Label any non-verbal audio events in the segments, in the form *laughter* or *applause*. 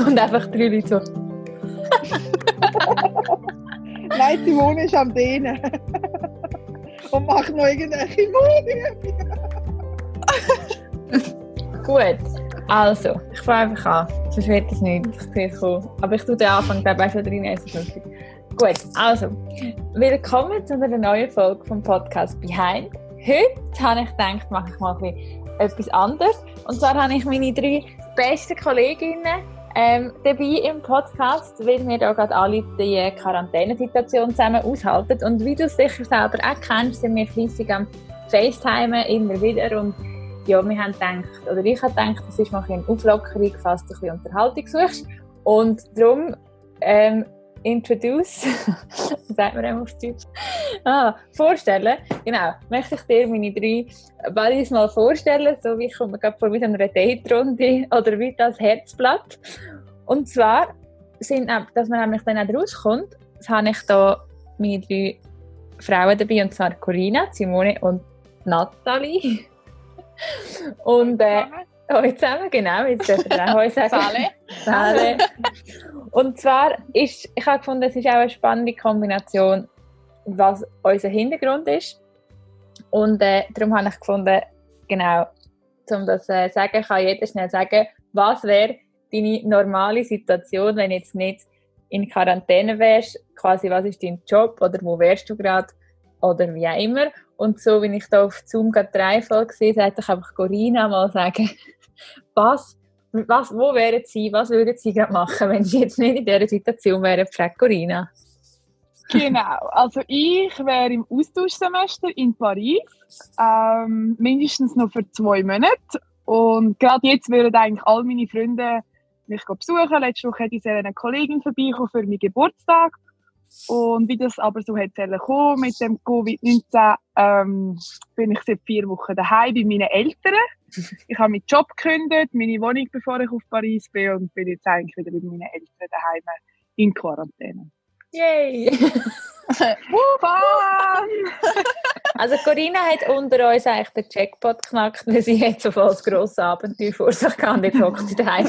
Und einfach drei Leute so. *laughs* Nein, Simone ist am Dehnen. Und macht noch irgendwelche Übungen. *laughs* Gut, also, ich fange einfach an. Sonst wird es nicht. Ich sehe cool. Aber ich tue den Anfang, ich, schon drin. Ist lustig. Gut, also, willkommen zu einer neuen Folge vom Podcast Behind. Heute habe ich gedacht, mache ich mal ein bisschen etwas anderes. Und zwar habe ich meine drei besten Kolleginnen ähm, dabei im Podcast, weil wir da gerade alle die Quarantänesituation zusammen aushalten. Und wie du es sicher selber auch kennst, sind wir fleissig am FaceTimen immer wieder. Und ja, wir haben gedacht, oder ich habe gedacht, das ist mal eine Auflockerung, falls du ein bisschen Unterhaltung suchst. Und darum ähm, introduce, *laughs* sagt man auf Deutsch, ah, vorstellen, genau, möchte ich dir meine drei Buddies mal vorstellen, so wie ich komme gerade vor wie einer Date-Runde oder wie das Herzblatt. Und zwar sind, dass man nämlich dann auch rauskommt, habe ich da meine drei Frauen dabei, und zwar Corinna, Simone und Nathalie. *laughs* Und äh, Hallo zusammen, genau, jetzt dürfen wir auch Hallo sagen. Sale. Und zwar ist, ich habe gefunden, es ist auch eine spannende Kombination, was unser Hintergrund ist. Und äh, darum habe ich gefunden, genau, um das zu äh, sagen, kann jeder schnell sagen, was wäre deine normale Situation, wenn jetzt nicht in Quarantäne wärst, quasi was ist dein Job oder wo wärst du gerade oder wie auch immer. Und so, wie ich da auf Zoom gerade drei Folgen gesehen sollte ich einfach Corinna mal sagen, *laughs* was, was, wo wären Sie, was würden Sie gerade machen, wenn Sie jetzt nicht in dieser Situation wären, fragt Corinna. Genau, also ich wäre im Austauschsemester in Paris, ähm, mindestens noch für zwei Monate. Und gerade jetzt würden eigentlich all meine Freunde mich besuchen. Letzte Woche hätte ich eine Kollegin vorbeikommen für meinen Geburtstag. Und wie das aber so hat kommen mit dem Covid-19, ähm, bin ich seit vier Wochen daheim bei meinen Eltern. Ich habe meinen Job gekündigt, meine Wohnung, bevor ich auf Paris bin und bin jetzt eigentlich wieder bei meinen Eltern daheim in Quarantäne. Yay! *laughs* *laughs* also Corinna hat unter uns eigentlich den Jackpot geknackt, weil sie so voll das grosse Abenteuer vor sich und jetzt hockt sie daheim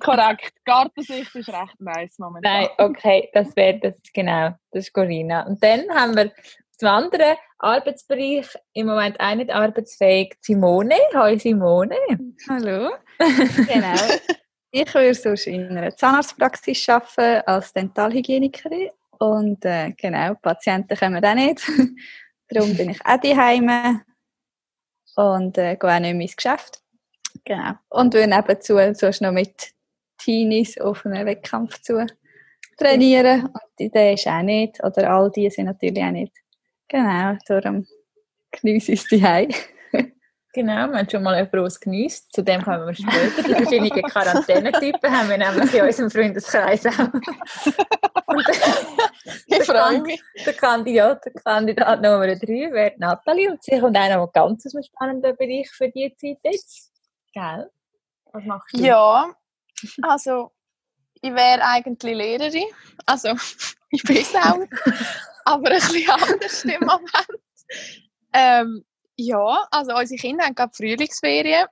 Korrekt. Gartensicht ist recht nice momentan. Nein, okay, das wäre das, genau, das ist Corinna. Und dann haben wir zum anderen Arbeitsbereich im Moment auch nicht arbeitsfähig Simone. Hallo Simone. Hallo. *laughs* genau. Ich würde sonst in einer Zahnarztpraxis arbeiten als Dentalhygienikerin und äh, genau, Patienten kommen auch nicht. *laughs* Darum bin ich auch daheim und äh, gehe auch nicht mehr ins Geschäft. Genau. Und wir nebenzu sonst noch mit Teenies auf einen Wettkampf zu trainieren. Und der ist auch nicht, oder all die sind natürlich auch nicht. Genau, darum genieße ich es daheim. Genau, wir haben schon mal jemanden ausgenießt. Zu dem kommen wir später. Die verschiedenen Quarantänetypen haben wir nämlich in unserem Freundeskreis auch. ich freue mich. Der Kandidat, der Kandidat Nummer 3 wäre Nathalie und sie kommt auch noch ganz aus einem spannenden Bereich für die Zeit jetzt. Gell? Was machst du? Ja, also ich wäre eigentlich Lehrerin. Also ich bin es auch, aber ein bisschen anders im Moment. Ähm, ja, also unsere Kinder haben gerade Frühlingsferien.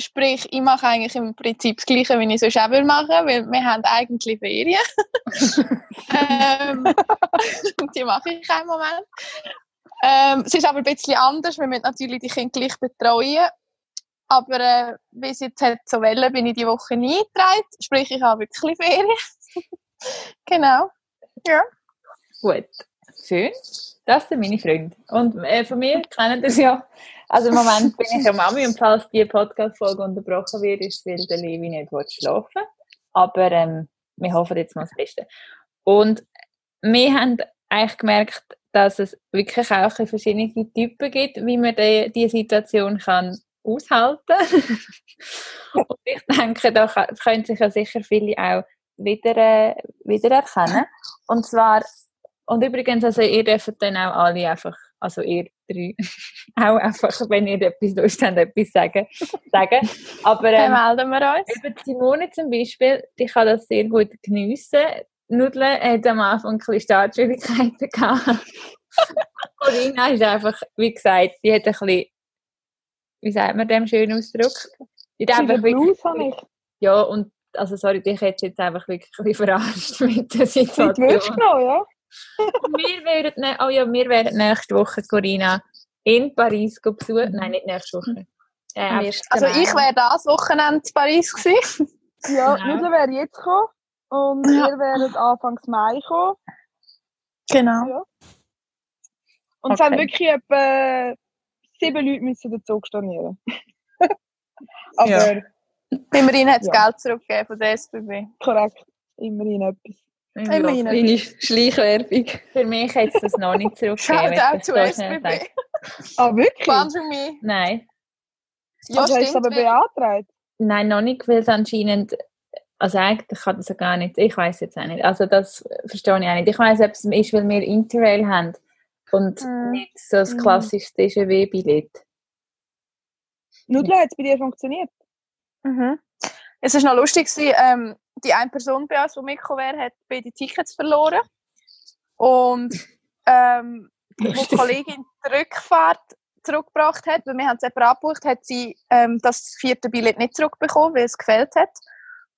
Sprich, ich mache eigentlich im Prinzip das Gleiche, wie ich sonst auch machen weil wir haben eigentlich Ferien. *laughs* ähm, *laughs* die mache ich im Moment. Ähm, es ist aber ein bisschen anders, wir müssen natürlich die Kinder gleich betreuen. Aber äh, wie es jetzt hat so wollen, bin ich die Woche nie eingetragen. Sprich, ich habe wirklich Ferien. *laughs* genau. Ja. Gut. Schön. Das sind meine Freunde. Und äh, von mir kennen das ja. Also im Moment bin ich ja Mami und falls die Podcast-Folge unterbrochen wird, ist es, weil der Levi nicht schlafen Aber ähm, wir hoffen jetzt mal das Beste. Und wir haben eigentlich gemerkt, dass es wirklich auch verschiedene Typen gibt, wie man die, die Situation kann aushalten *laughs* Und ich denke, da können sich ja sicher viele auch wieder, äh, wiedererkennen. Und zwar und übrigens, also ihr dürft dann auch alle einfach, also ihr drei, *laughs* auch einfach, wenn ihr etwas Lust habt, etwas sagen. sagen. Aber ähm, dann melden wir uns. Über Simone zum Beispiel, die kann das sehr gut geniessen. Nudeln hat am Anfang ein bisschen Startschwierigkeiten gehabt. *laughs* Corinna ist einfach, wie gesagt, die hat ein bisschen, wie sagt man dem schönen Ausdruck? Die hat einfach wirklich, ich. Ja, und also sorry, dich hätte jetzt einfach wirklich ein bisschen verarscht *laughs* mit der Mit Situation. du noch, ja? *laughs* wir werden, ne- oh ja, wir werden nächste Woche, Corinna, in Paris besuchen. Nein, nicht nächste Woche. Äh, Am einfach- 1. Also ich wäre das Wochenende in Paris gewesen. Ja, Genau. Nudel wäre jetzt gekommen. Und Ja. wir wären Anfangs Mai gekommen. Genau. Und es haben Okay. wirklich etwa sieben Leute müssen den Zug stornieren. *laughs* Aber Ja. Immerhin hat es Ja. Geld zurückgegeben von der SBB. korrekt, immerhin etwas. Immerhin. Kleine Schleichwerbung. Für mich hätte es das noch nicht zurückgegeben. *laughs* Out das zu SBB. Ah, wirklich? Fun für mich. Nein, Ja, also hast du es aber beantragt? nein, noch nicht, weil es anscheinend, also eigentlich kann das ja gar nicht, ich weiß jetzt auch nicht, also das verstehe ich auch nicht. Ich weiß, ob es ist, weil wir Interrail haben und Mhm. nicht so das Mhm. klassische DGW-Billett. Nudel hat es bei dir funktioniert? Mhm. Es war noch lustig, gewesen, ähm, die eine Person bei uns, die mitgekommen wäre, hat beide Tickets verloren. Und ähm, wo die. Kollegin die Rückfahrt zurückgebracht hat, weil wir haben es separat abgebucht, hat sie ähm, das vierte Billett nicht zurückbekommen, weil es gefehlt hat.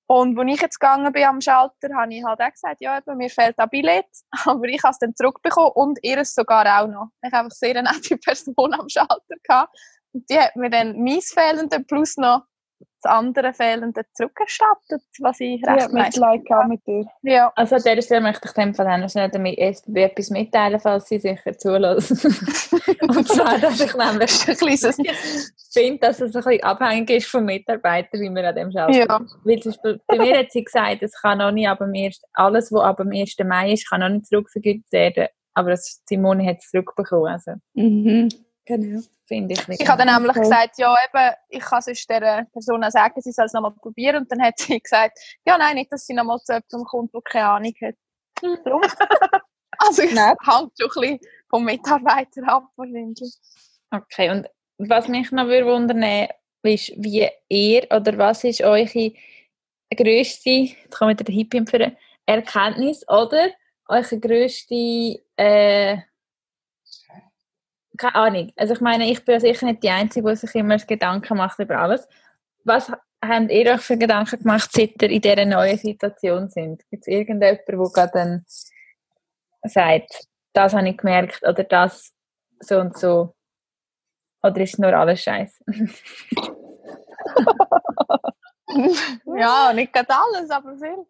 Und als ich jetzt gegangen bin am Schalter, habe ich halt auch gesagt, ja, eben, mir fehlt ein Billett, *laughs* aber ich habe es dann zurückbekommen und ihr sogar auch noch. Ich habe einfach sehr eine nette *laughs* Person am Schalter gehabt. Und die hat mir dann mein Fehlende plus noch das andere Fehlende zurückerstattet, was ich habe recht nice Mitleid gehabt mit dir. Ja, Also an dieser Stelle möchte ich dem Fall auch schnell damit SBB etwas mitteilen, falls sie sicher zulassen. *laughs* und zwar, dass ich nämlich ein kleines... *laughs* finde, dass es ein bisschen abhängig ist vom Mitarbeiter, wie man an dem Schalter Ja. Weil zum Beispiel, bei mir hat sie gesagt, es kann noch nicht ab dem 1., alles, was ab dem 1. Mai ist, kann noch nicht zurückvergütet werden. Aber das, Simone hat es zurückbekommen. Also Mhm. Genau. finde ich nicht. Ich habe dann nämlich Okay. gesagt, ja eben, ich kann sonst der Person auch sagen, sie soll es nochmal probieren. Und dann hat sie *laughs* gesagt, ja nein, nicht, dass sie nochmal zu jemandem kommt, der keine Ahnung hat. Darum. *laughs* also es hängt schon ein bisschen vom Mitarbeiter ab wahrscheinlich. Okay, und was mich noch würde wundern ist, wie ihr oder was ist eure grösste, jetzt kommt wieder der Hippie für Erkenntnis oder eure grösste, äh, keine Ahnung. Also ich meine, ich bin sicher nicht die Einzige, die sich immer Gedanken macht über alles. Was habt ihr euch für Gedanken gemacht, seit ihr in dieser neuen Situation sind? Gibt es irgendjemanden, der gerade dann sagt, das habe ich gemerkt oder das so und so? Oder ist nur alles scheiße? *laughs* ja, nicht gerade alles, aber viel.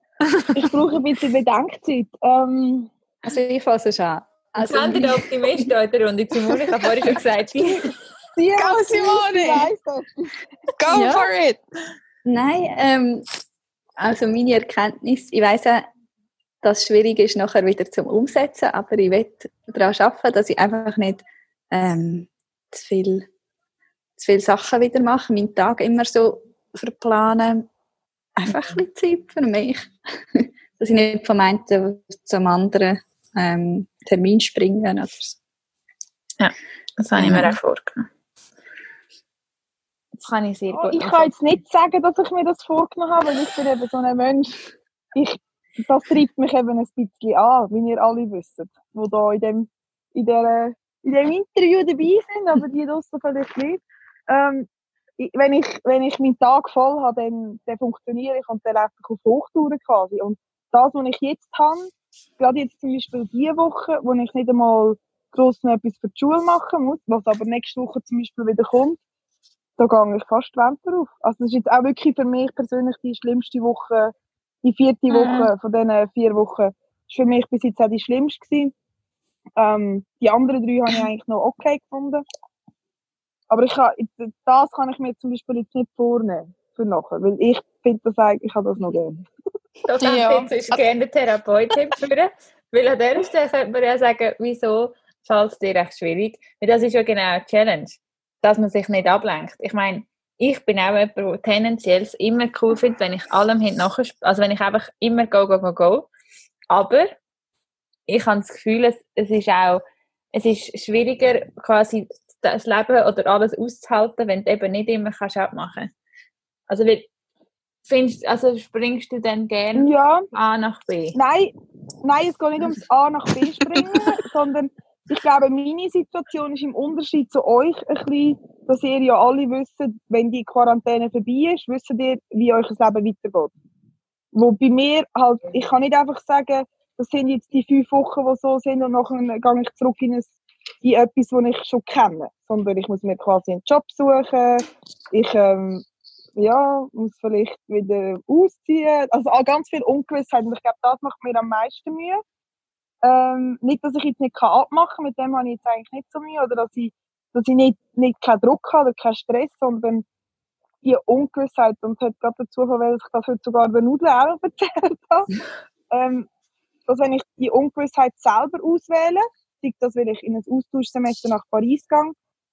Ich brauche ein bisschen Bedenkzeit. Ähm, Also ich fasse schon an. Also, Also, der Optimist da in der Runde. Simone, ich habe vorhin schon gesagt, *laughs* die die Go, Simone! Go Ja. for it! Nein, ähm, also meine Erkenntnis, ich weiss auch, dass es schwierig ist, nachher wieder zum Umsetzen, aber ich will daran arbeiten, dass ich einfach nicht ähm, zu viel, zu viel Sachen wieder mache, meinen Tag immer so verplanen. Einfach ein bisschen Zeit für mich. *laughs* dass ich nicht vom einen zum anderen ähm, Termin springe oder so. Das habe ich mir auch vorgenommen. Das kann ich sehr Oh, gut ich kann jetzt nicht sagen, dass ich mir das vorgenommen habe, weil ich bin eben so ein Mensch. Ich, das treibt mich eben ein bisschen an, wie ihr alle wisst, die da in dem, in der, in dem Interview dabei sind, aber die draussen vielleicht nicht. Ähm, ich, wenn, ich, wenn ich meinen Tag voll habe, dann, dann funktioniere ich und dann laufe ich auf Hochtouren quasi. Und das, was ich jetzt habe, gerade jetzt zum Beispiel diese Woche, wo ich nicht einmal gross noch etwas für die Schule machen muss, was aber nächste Woche zum Beispiel wieder kommt, da gehe ich fast die Wände drauf. Also das ist jetzt auch wirklich für mich persönlich die schlimmste Woche, die vierte Mhm. Woche von diesen vier Wochen. ist für mich bis jetzt auch die schlimmste gewesen. Ähm, die anderen drei habe ich eigentlich noch okay gefunden. Aber ich kann, das kann ich mir zum Beispiel jetzt nicht vornehmen für nachher, weil ich finde das eigentlich, ich habe das noch gerne. Da kann Ja. ich jetzt gerne Therapeut-Tipp führen. Weil an dieser Stelle könnte man ja sagen, wieso fällt es dir echt schwierig? Weil das ist ja genau eine Challenge, dass man sich nicht ablenkt. Ich meine, ich bin auch jemand, der tendenziell immer cool findet, wenn ich allem hinten also wenn ich einfach immer go, go, go, go. Aber ich habe das Gefühl, es, es ist auch, es ist schwieriger, quasi das Leben oder alles auszuhalten, wenn du eben nicht immer kannst abmachen. Also, weil, findest, also springst du dann gerne Ja, von A nach B? nein, nein, es geht nicht ums A nach B springen, *laughs* sondern ich glaube, meine Situation ist im Unterschied zu euch ein bisschen, dass ihr ja alle wisst, wenn die Quarantäne vorbei ist, wisst ihr, wie euch das Leben weitergeht. wo bei mir halt, ich kann nicht einfach sagen, das sind jetzt die fünf Wochen, die so sind und nachher gehe ich zurück in, ein, in etwas, das ich schon kenne. Sondern ich muss mir quasi einen Job suchen, ich ähm, ja, muss vielleicht wieder ausziehen. Also ganz viel Ungewissheit und ich glaube, das macht mir am meisten Mühe. Ähm, nicht, dass ich jetzt nicht abmachen kann, mit dem habe ich jetzt eigentlich nicht so Mühe, oder dass ich, dass ich nicht, nicht keinen Druck habe oder keinen Stress, sondern die Ungewissheit. Und hat gerade dazu weil ich das heute sogar der Nudel auch erzählt *laughs* habe. ähm, dass wenn ich die Ungewissheit selber auswähle, sei das, weil ich in ein Austauschsemester nach Paris gehe,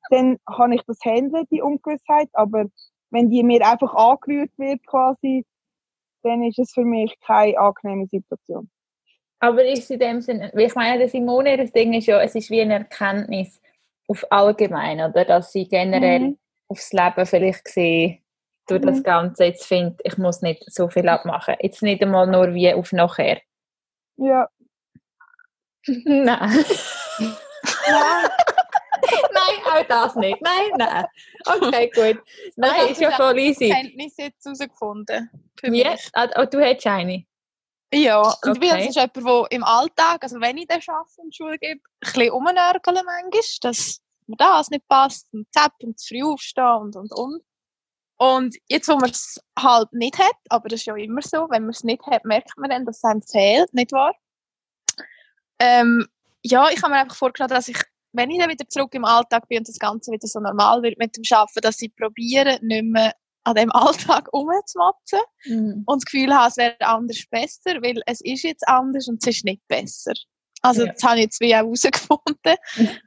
dann kann ich das handeln, die Ungewissheit. Aber wenn die mir einfach angerührt wird quasi, dann ist es für mich keine angenehme Situation. Aber ist in dem Sinne, ich meine, der Simone, das Ding ist ja, es ist wie eine Erkenntnis auf allgemein, oder? Dass sie generell mhm. aufs Leben vielleicht sehen, durch mhm. das Ganze jetzt findet, ich muss nicht so viel abmachen. Jetzt nicht einmal nur wie auf nachher. Ja. *laughs* *laughs* *laughs* nein. nein. nein, auch das nicht. Nein, nein. Okay, gut. Nein, also, ist ja voll easy. Ich habe Kenntnis jetzt herausgefunden. Wie? Yes. Ah, oh, du hättest eine? Ja, und okay. das ist jemand, der im Alltag, also wenn ich den Arbeiten und Schule gebe, ein bisschen rumnörgeln manchmal, dass mir das nicht passt und zapp und zu früh aufstehen und und und. Und jetzt, wo man es halt nicht hat, aber das ist ja immer so, wenn man es nicht hat, merkt man dann, dass es einem fehlt, nicht wahr? Ähm, ja, ich habe mir einfach vorgestellt, dass ich, wenn ich dann wieder zurück im Alltag bin und das Ganze wieder so normal wird mit dem Arbeiten, dass ich probiere, nicht mehr an dem *laughs* Alltag rumzumotzen mhm. und das Gefühl habe, es wäre anders besser, weil es ist jetzt anders und es ist nicht besser. Also ja. das habe ich jetzt wie auch herausgefunden. *laughs*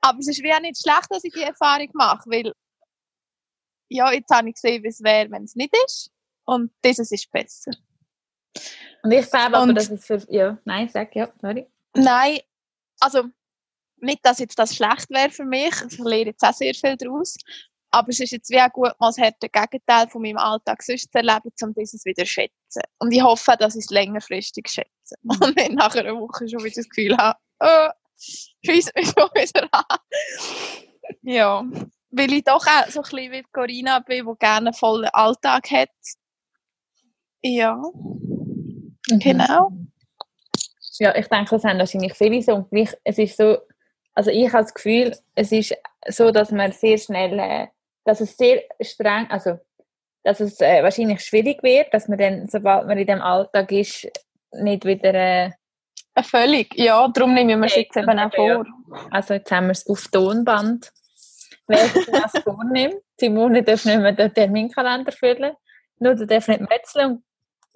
Aber es ist wie auch nicht schlecht, dass ich die Erfahrung mache, weil ja, jetzt habe ich gesehen, wie es wäre, wenn es nicht ist. Und dieses ist besser. Und ich glaube aber, dass es für. Ja, nein, sag ja, sorry. Nein, also nicht, dass jetzt das schlecht wäre für mich. Ich lerne jetzt auch sehr viel daraus. Aber es ist jetzt wie auch gut, mal das harte Gegenteil von meinem Alltag sonst zu erleben, um dieses wieder zu schätzen. Und ich hoffe, dass ich es längerfristig schätze. Mhm. *laughs* Und nicht nach einer Woche schon wieder das Gefühl habe, oh, scheiße mich schon wieder an. ja weil ich doch auch so ein bisschen wie Corinna bin, die gerne einen vollen Alltag hat. Ja, mhm. genau. Ja, ich denke, das haben wahrscheinlich viele so. Und es ist so, also ich habe das Gefühl, es ist so, dass man sehr schnell, äh, dass es sehr streng, also dass es äh, wahrscheinlich schwierig wird, dass man dann, sobald man in dem Alltag ist, nicht wieder... Äh, Völlig, ja, darum nehmen wir es jetzt eben auch vor. Also jetzt haben wir es auf Tonband wer sich das *laughs* vornimmt. Simone darf nicht mehr den Terminkalender füllen. Nur der darf nicht metzeln.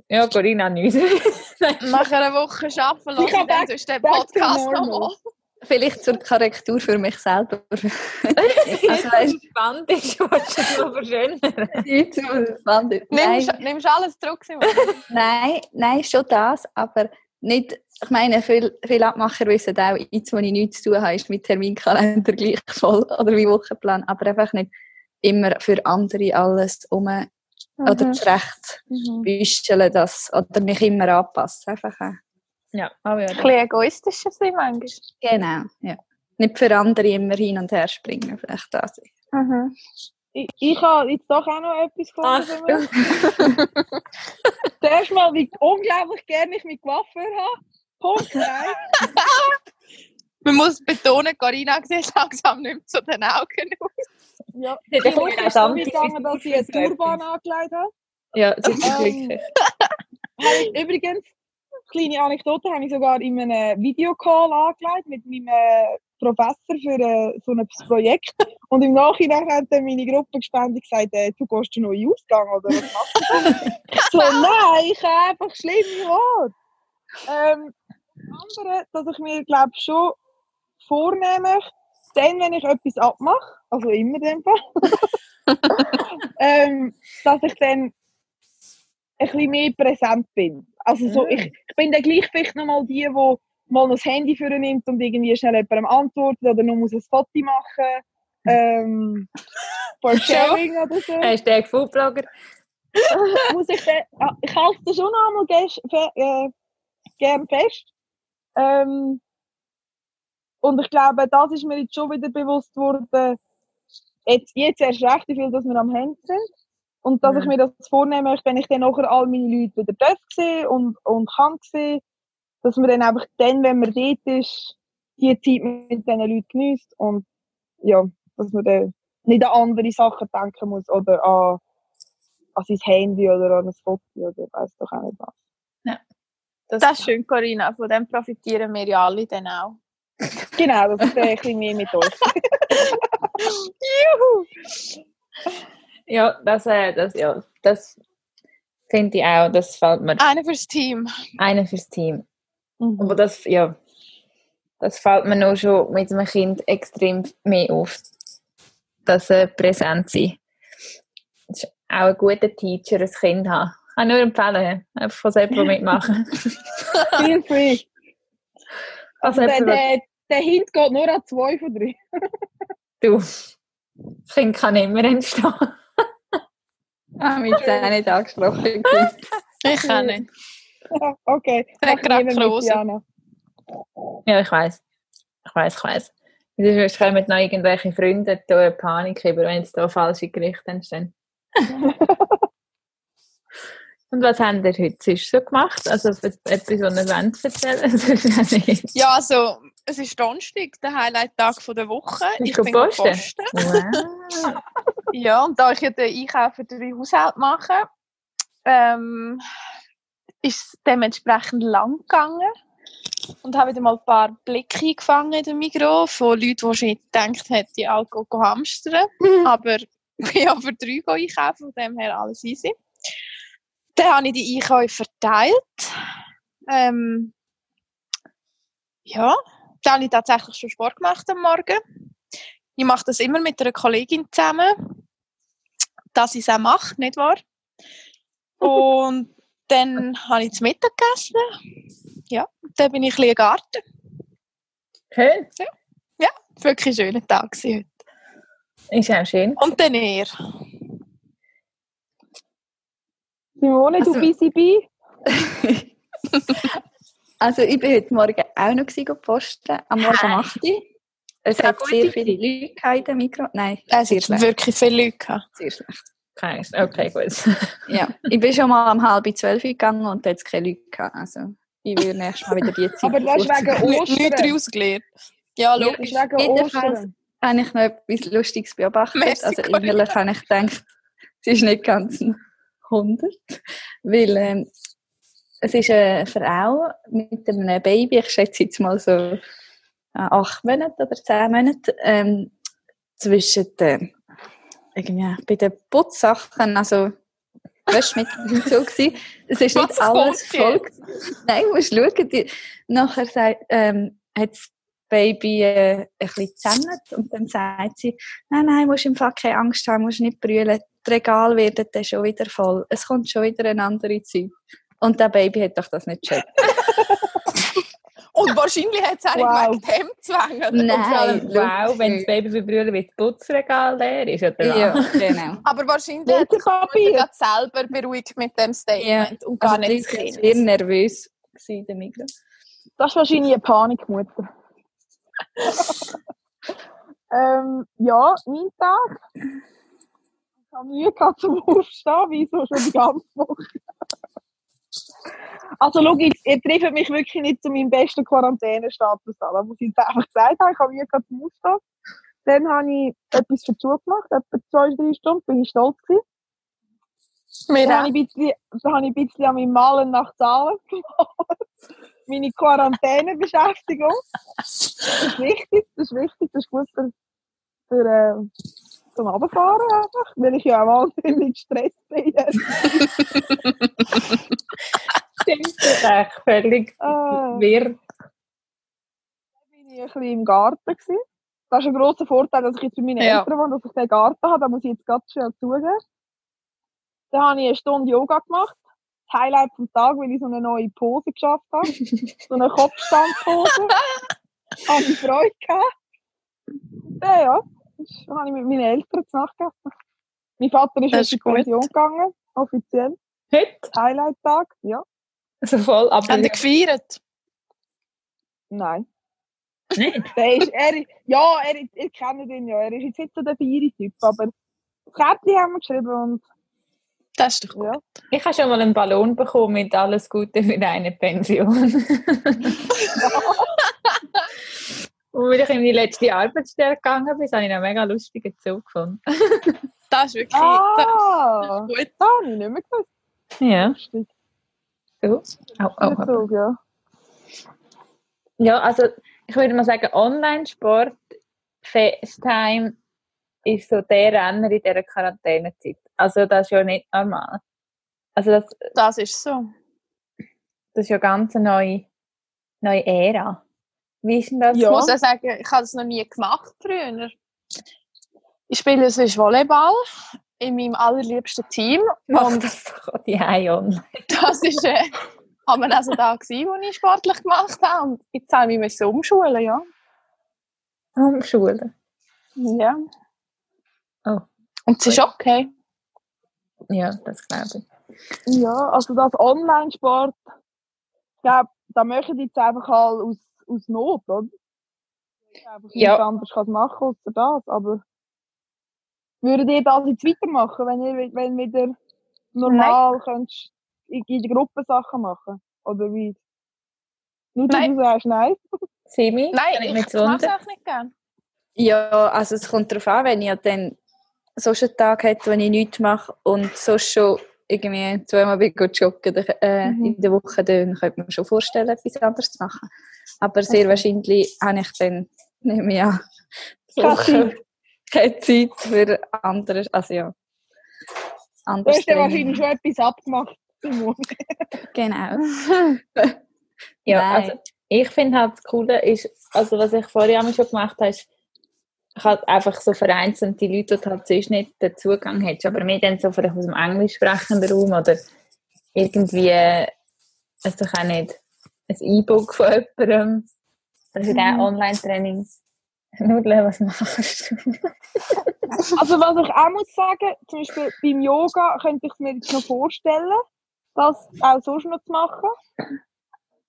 Ja, Corinna nicht. *laughs* Nach einer Woche arbeiten lassen, dann sonst den Podcast nochmal. Vielleicht zur Korrektur für mich selber. *laughs* also, weißt, spannend ist, was du noch verschönern. Nimmst, nimmst alles zurück, Simone? *laughs* nein, nein, schon das, aber nicht, ich meine, viele, viele Abmacher wissen auch, jetzt, wo ich nichts zu tun habe, ist mein Terminkalender gleich voll oder wie Wochenplan, aber einfach nicht immer für andere alles um mhm. oder zurecht mhm. büscheln das oder mich immer anpassen. Einfach auch. Ja, oh ja. Ein bisschen egoistisch sein manchmal. Genau, ja. Nicht für andere immer hin und her springen, vielleicht das. Mhm. Ich, ich habe jetzt doch auch noch etwas vorgenommen. *laughs* Zuerst mal, wie unglaublich gerne ich mit Coiffeur habe. Punkt 3. *laughs* Man muss betonen, Carina sieht langsam nicht mehr zu den Augen aus. Ja, ich bin so gegangen, dass ich einen Turban angelegt habe. Ja, das ist glücklich. Ähm, übrigens, kleine Anekdote, habe ich sogar in einem Videocall angelegt mit meinem Professor für äh, so ein Projekt. Und im Nachhinein hat dann meine Gruppengespende gesagt, äh, du gehst noch in Ausgang oder was machst du? *laughs* so, nein, ich habe einfach schlimme Haare. Ähm, andere, dass ich mir, glaube schon vornehme, dann, wenn ich etwas abmache, also immer in dem Fall, *laughs* ähm, dass ich dann ein bisschen mehr präsent bin. Also so, ich, ich bin dann gleich vielleicht nochmal die, die mal das Handy für nimmt und irgendwie schnell jemandem antwortet oder noch muss ein Foto machen. Ähm, *laughs* for sharing oder so. Hashtag Foodblogger. *laughs* muss ich, dann, ah, ich halte das schon einmal äh, gern fest. Ähm, und ich glaube, das ist mir jetzt schon wieder bewusst worden, jetzt, jetzt erst recht, wie viel dass wir am Handy sind. Und dass Mhm. ich mir das vornehme, wenn ich dann nachher all meine Leute wieder darf sehen und, und kann sehen, dass man dann einfach dann, wenn man dort ist, die Zeit mit diesen Leuten genießt und ja, dass man dann nicht an andere Sachen denken muss oder an, an sein Handy oder an ein Foto oder weiß doch auch nicht was. Das ist schön, Corinna. Von dem profitieren wir ja alle dann auch. *laughs* Genau, das ist ein bisschen mehr mit euch. *laughs* *laughs* Ja, das, äh, das, ja, das finde ich auch, das fällt mir Einer fürs Team. einer fürs Team. Mhm. Aber das, ja, das fällt mir noch schon mit einem Kind extrem mehr auf, dass äh, präsent sein. Das ist auch ein guter Teacher, ein Kind haben. Kann nur empfehlen, einfach von selber *laughs* mitmachen. Feel free. Also, der, der, der Hint geht nur an zwei von drei. du, das Kind kann immer entstehen. Ah, ist auch nicht *laughs* angesprochen. Ich kann nicht. okay. Mit, Krause. Diana. Ja, ich weiß. Ich weiß, ich weiß. Sonst kommen noch irgendwelche Freunde da Panik über, wenn jetzt da falsche Gerichte entstehen. *laughs* Und was haben ihr heute sonst so gemacht? Also etwas, was ihr wollt erzählen? *laughs* Ja, also, es ist Donnerstag, der Highlight-Tag der Woche. Ich bin posten? posten. Wow. *laughs* Ja, und da ich ja den Einkauf für drei Haushalte mache, ähm, ist es dementsprechend lang gegangen. Und habe wieder mal ein paar Blicke eingefangen in der Migro von Leuten, die nicht gedacht hätten, die Alkohol hamstern. *laughs* Aber *laughs* ich bin für drei einkaufen, von dem her alles easy. Dann habe ich die Einkäufe verteilt. Ähm, ja, dann habe ich tatsächlich schon Sport gemacht am Morgen. Ich mache das immer mit einer Kollegin zusammen, dass ich es auch mache, nicht wahr? Und dann habe ich zu Mittag gegessen. Ja, dann bin ich ein bisschen im Garten. Schön. Es war wirklich ein schöner Tag gewesen heute. Ist auch schön. Und dann er. Simone, Also- du busy bee? *laughs* Also ich bin heute Morgen auch noch posten, am Morgen um 8 Uhr. Es Ja, hat sehr viele Leute in dem Mikro. Nein, Es sehr schlecht. wirklich viele Leute gehabt. Sehr schlecht. Okay, okay gut. Ja, ich bin schon mal um halb zwölf gegangen und da hat es keine Leute gehabt. Also ich will nächstes Mal wieder die Zeit Aber das ist wegen Ostern. daraus gelernt. Ja, logisch. ist wegen Jedenfalls habe ich noch etwas Lustiges beobachtet. Merci, also innerlich habe ich gedacht, es ist nicht ganz ein 100. Weil ähm, es ist eine Frau mit einem Baby, ich schätze jetzt mal so äh, acht Monate oder zehn Monate, ähm, zwischen den, irgendwie, bei den Putzsachen, also und so *laughs* gewesen. Es ist nicht alles gewesen. Nein, du musst schauen. Die, nachher sagt, ähm, hat das Baby äh, ein bisschen zusammen und dann sagt sie, nein, nein, musst im Fall keine Angst haben, musst nicht brüllen. Die Regal werden dann schon wieder voll. Es kommt schon wieder eine andere Zeit. Und der Baby hat doch das nicht gecheckt. *laughs* Und wahrscheinlich hat es auch Wow. nicht wegen dem vor Nein, wow, wenn das. Baby verbrüllen wird, das Putzregal leer ist, oder Ja, *laughs* genau. Aber wahrscheinlich hat sich selber beruhigt mit dem Statement und gar Also nicht das war Kind. sehr nervös gewesen der Migros. Das ist wahrscheinlich eine Panikmutter. *laughs* ähm, ja, mein Tag. Ich habe Mühe gehabt zum Aufstehen, wieso schon die ganze Woche. Also, schau, jetzt, ihr trefft mich wirklich nicht zu meinem besten Quarantänestatus an. Da muss ich jetzt einfach gesagt haben, ich habe gehabt zum Aufstehen. Dann habe ich etwas Schule gemacht, etwa zwei, drei Stunden, bin ich stolz gewesen. Wir Dann habe ich ein bisschen, dann habe ich ein bisschen an meinem Malen nach Zahlen *laughs* gemacht. Meine Quarantänebeschäftigung. Das ist wichtig, das ist wichtig, das ist gut für, für äh, zum Runterfahren einfach, weil ich ja auch wahnsinnig gestresst bin. *laughs* Stimmt, das ist echt völlig dann wirr. bin ich ein bisschen im Garten gewesen. Das ist ein grosser Vorteil, dass ich jetzt bei meinen Ja. Eltern wohne, dass ich den Garten habe. Da muss ich jetzt ganz schnell zugeben. Dann habe ich eine Stunde Yoga gemacht. Das Highlight vom Tag, weil ich so eine neue Pose geschafft habe. *laughs* so eine Kopfstandpose. *laughs* habe ich Freude gehabt. Ja, ja. Das habe ich mit meinen Eltern zu Nacht gegessen. Mein Vater ist jetzt in ist gut. Pension gegangen, offiziell. Heute? Highlight-Tag, ja. Also voll, aber Haben die gefeiert? Nein. nicht. *laughs* Der ist, er, ja, er, ihr kennt ihn ja. Er ist jetzt nicht so der Feieri-Typ, aber das Kärtchen haben wir geschrieben und Das ist doch gut. Ja. Ich habe schon mal einen Ballon bekommen mit alles Gute für deine Pension. *laughs* *laughs* Und weil ich in die letzte Arbeitsstelle gegangen bin, habe ich einen mega lustigen Zug gefunden. *laughs* Das ist wirklich Ah, das ist gut. das habe ich nicht mehr gewusst. Ja. Lustig. So. Au, au, au. Zug, ja. Ja, also ich würde mal sagen, Online-Sport, FaceTime ist so der Renner in dieser Quarantänezeit. Also das ist ja nicht normal. Also das, Das ist so. das ist ja ganz eine neue, neue Ära. Wie ist denn das? Ich Ja. muss auch sagen, ich habe das noch nie gemacht früher. Ich spiele sonst Volleyball in meinem allerliebsten Team. Mach Und das doch auch die online. *laughs* das ist äh, haben wir also da gewesen, wo ich sportlich gemacht habe. Und jetzt habe ich mich so umschulen, ja. Umschulen. Ja. Oh. Und es ist okay. Ja, das glaube ich. Ja, also das Online-Sport, ich glaube, da machen die jetzt einfach alle aus, aus Not, oder? Ich einfach Ja. nichts anderes kann machen außer das, aber würdet ihr das jetzt weitermachen, wenn ihr wenn wieder normal könntest in in der Gruppe Sachen machen? Oder wie? Nur dass Nein. du sagst, nein. Simi? Nein, ich ich, mache es auch nicht gern. Ja, also es kommt darauf an, wenn ich dann so einen Tag hätte, wo ich nichts mache und sonst schon irgendwie zweimal bin joggen äh, Mhm. in der Woche, dann könnte man mir schon vorstellen, etwas anderes zu machen. Aber sehr wahrscheinlich habe ich dann nicht mehr Keine Woche keine Zeit für anderes, also ja, Du anderes hast ja wahrscheinlich schon etwas abgemacht. Genau. *laughs* Ja, Nein. also ich finde halt das Coole ist, also was ich vorher auch schon gemacht habe, ist, halt einfach so vereinzelt die Leute, die halt sonst nicht den Zugang hättest, aber mehr dann so vielleicht aus dem englisch sprechenden Raum oder irgendwie, also ich auch nicht, ein E-Book von jemandem, also in Mhm. Online-Training. *laughs* Nudeln, was machst du? *laughs* Also was ich auch muss sagen, zum Beispiel beim Yoga könnte ich mir jetzt noch vorstellen, das auch sonst noch zu machen.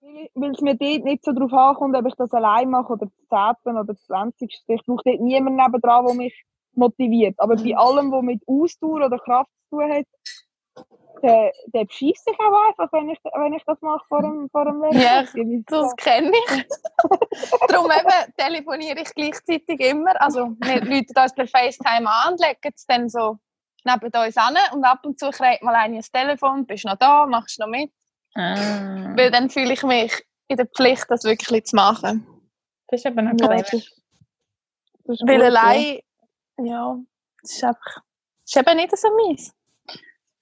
Weil- es mir dort nicht so darauf ankommt, ob ich das allein mache oder das 10. oder das 20. Ich brauche dort niemanden nebendran, der mich motiviert. Aber bei allem, was mit Ausdauer oder Kraft zu tun hat, der, der beschießt sich auch einfach, wenn ich, wenn ich das mache vor dem, vor dem Ja, Workout. Das kenne ich. *laughs* Darum eben telefoniere ich gleichzeitig immer. Also wir läuten uns per FaceTime an und legen es dann so neben uns an und ab und zu kriegt mal das Telefon, bist du noch da, machst du noch mit. Ah, Weil dann fühle ich mich in der Pflicht, das wirklich zu machen. das ist aber noch Ja, clever. das ist, das ist Weil gut, allein, ja, das ist einfach, das ist eben nicht so meins.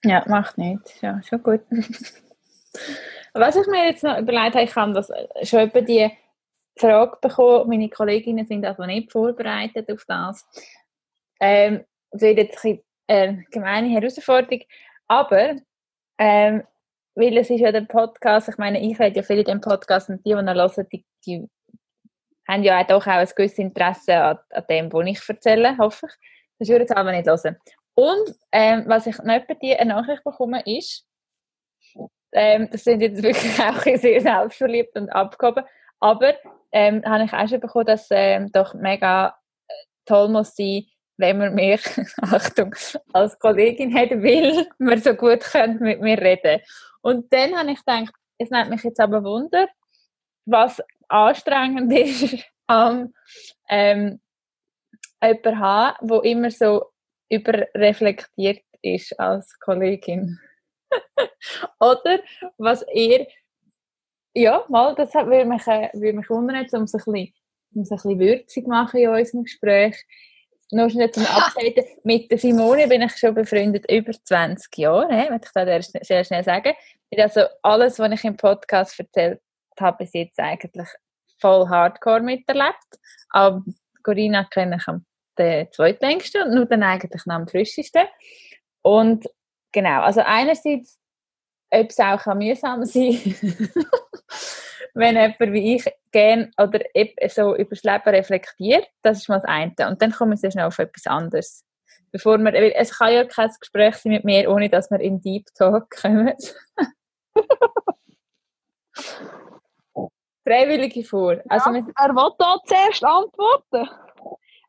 Ja, macht nichts. Ja, schon gut. *laughs* Was ich mir jetzt noch überlegt habe, ich habe das schon etwa die Frage bekommen, meine Kolleginnen sind also nicht vorbereitet auf das. Ähm, das wird jetzt eine gemeine Herausforderung, aber ähm, weil es ist ja der Podcast, ich meine, ich rede ja viel in dem Podcast und die, die ihn hören, die, die haben ja doch auch ein gewisses Interesse an, an dem, was ich erzähle, hoffe ich. Das würde ich aber nicht hören. Und ähm, was ich noch bei dir eine Nachricht bekomme, ist, ähm, das sind jetzt wirklich *laughs* auch sehr selbstverliebt und abgehoben, aber ähm, habe ich auch schon bekommen, dass ähm, doch mega äh, toll muss sein, wenn man mich, *laughs* Achtung, als Kollegin hat, weil man so gut könnt mit mir reden. Und dann habe ich gedacht, es nimmt mich jetzt aber Wunder, was anstrengend *laughs* ist am ähm, jemanden haben, der immer so überreflektiert ist als Kollegin. *laughs* Oder was ihr, ja, mal, das würde mich, äh, würde mich wundern, um es ein bisschen, um es ein bisschen würzig machen in unserem Gespräch. Nur schnell zum Updaten. *laughs* Mit der Simone bin ich schon befreundet über 20 Jahre, he, möchte ich da sehr schnell- sagen. Also alles, was ich im Podcast erzählt habe, bis jetzt eigentlich voll hardcore miterlebt. Aber Corinna kenne ich am zweitlängsten und nur dann eigentlich noch am frischesten. Und genau, also einerseits, ob es auch kann mühsam sein *laughs* wenn jemand wie ich gern oder eben so über das Leben reflektiert, das ist mal das eine. Und dann kommen wir sehr schnell auf etwas anderes. Bevor wir, es kann ja kein Gespräch sein mit mir, ohne dass wir in Deep Talk *laughs* kommen. Freiwillige vor. Also wir, Er will da zuerst antworten.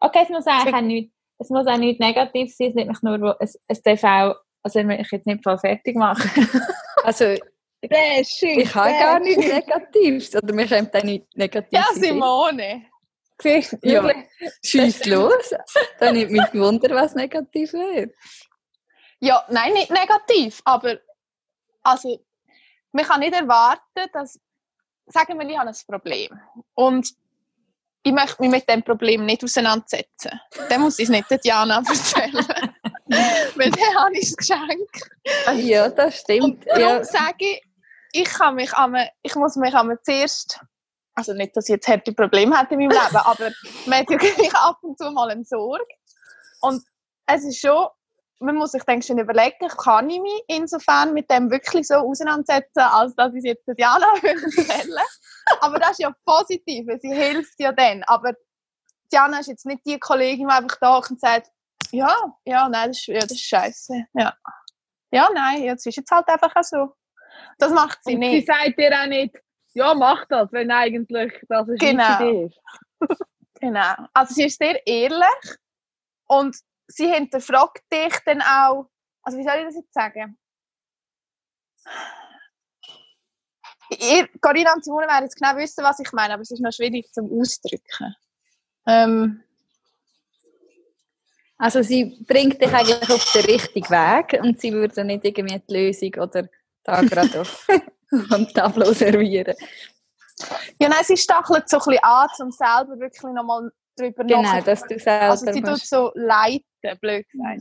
Okay, es muss eigentlich auch nicht, es muss auch nicht negativ sein, es, nicht nur, es, es darf auch Also wenn ich jetzt nicht voll fertig mache. Also. Ich habe gar nichts. Negatives. Oder mir kommt auch nichts Negatives. Ja. Simone. Siehst? Ja. Schieß los. Dann nicht mich wundern, was negativ wird. Ja, nein, nicht negativ, aber also, man kann nicht erwarten, dass, sagen wir, ich habe ein Problem und ich möchte mich mit dem Problem nicht auseinandersetzen. Dann muss ich es nicht der Diana erzählen. *laughs* Weil dann habe ich das Geschenk. Ja, das stimmt. Und darum Ja. sage ich, ich, kann mich einmal, ich muss mich einmal zuerst, also nicht, dass ich jetzt harte Probleme hätte in meinem Leben, *laughs* aber man hat ja ab und zu mal eine Sorge. Und es ist schon, man muss sich dann schon überlegen, kann ich mich insofern mit dem wirklich so auseinandersetzen, als dass ich es jetzt *laughs* würde erzählen Aber das ist ja positiv, sie hilft ja dann. Aber Diana ist jetzt nicht die Kollegin, die einfach da und sagt, ja, ja, nein, das ist, ja, das ist scheiße. Ja. ja, nein, das ist jetzt halt einfach auch so. Das macht sie Und sie nicht. sagt dir auch nicht, ja, mach das, wenn eigentlich das eine Genau. genau. Idee ist. *laughs* Genau. Also sie ist sehr ehrlich und sie hinterfragt dich dann auch, also wie soll ich das jetzt sagen? Ihr, Corinna und Simone werden jetzt genau wissen, was ich meine, aber es ist noch schwierig zum Ausdrücken. Ähm, Also sie bringt dich eigentlich auf den richtigen Weg und sie würde nicht irgendwie die Lösung oder da gerade auf *laughs* am Tableau servieren. ja, nein, sie stachelt so ein bisschen an, um selber wirklich nochmal drüber Genau, nachzudenken. dass du selber Also sie tut so leiten, blöd gesagt.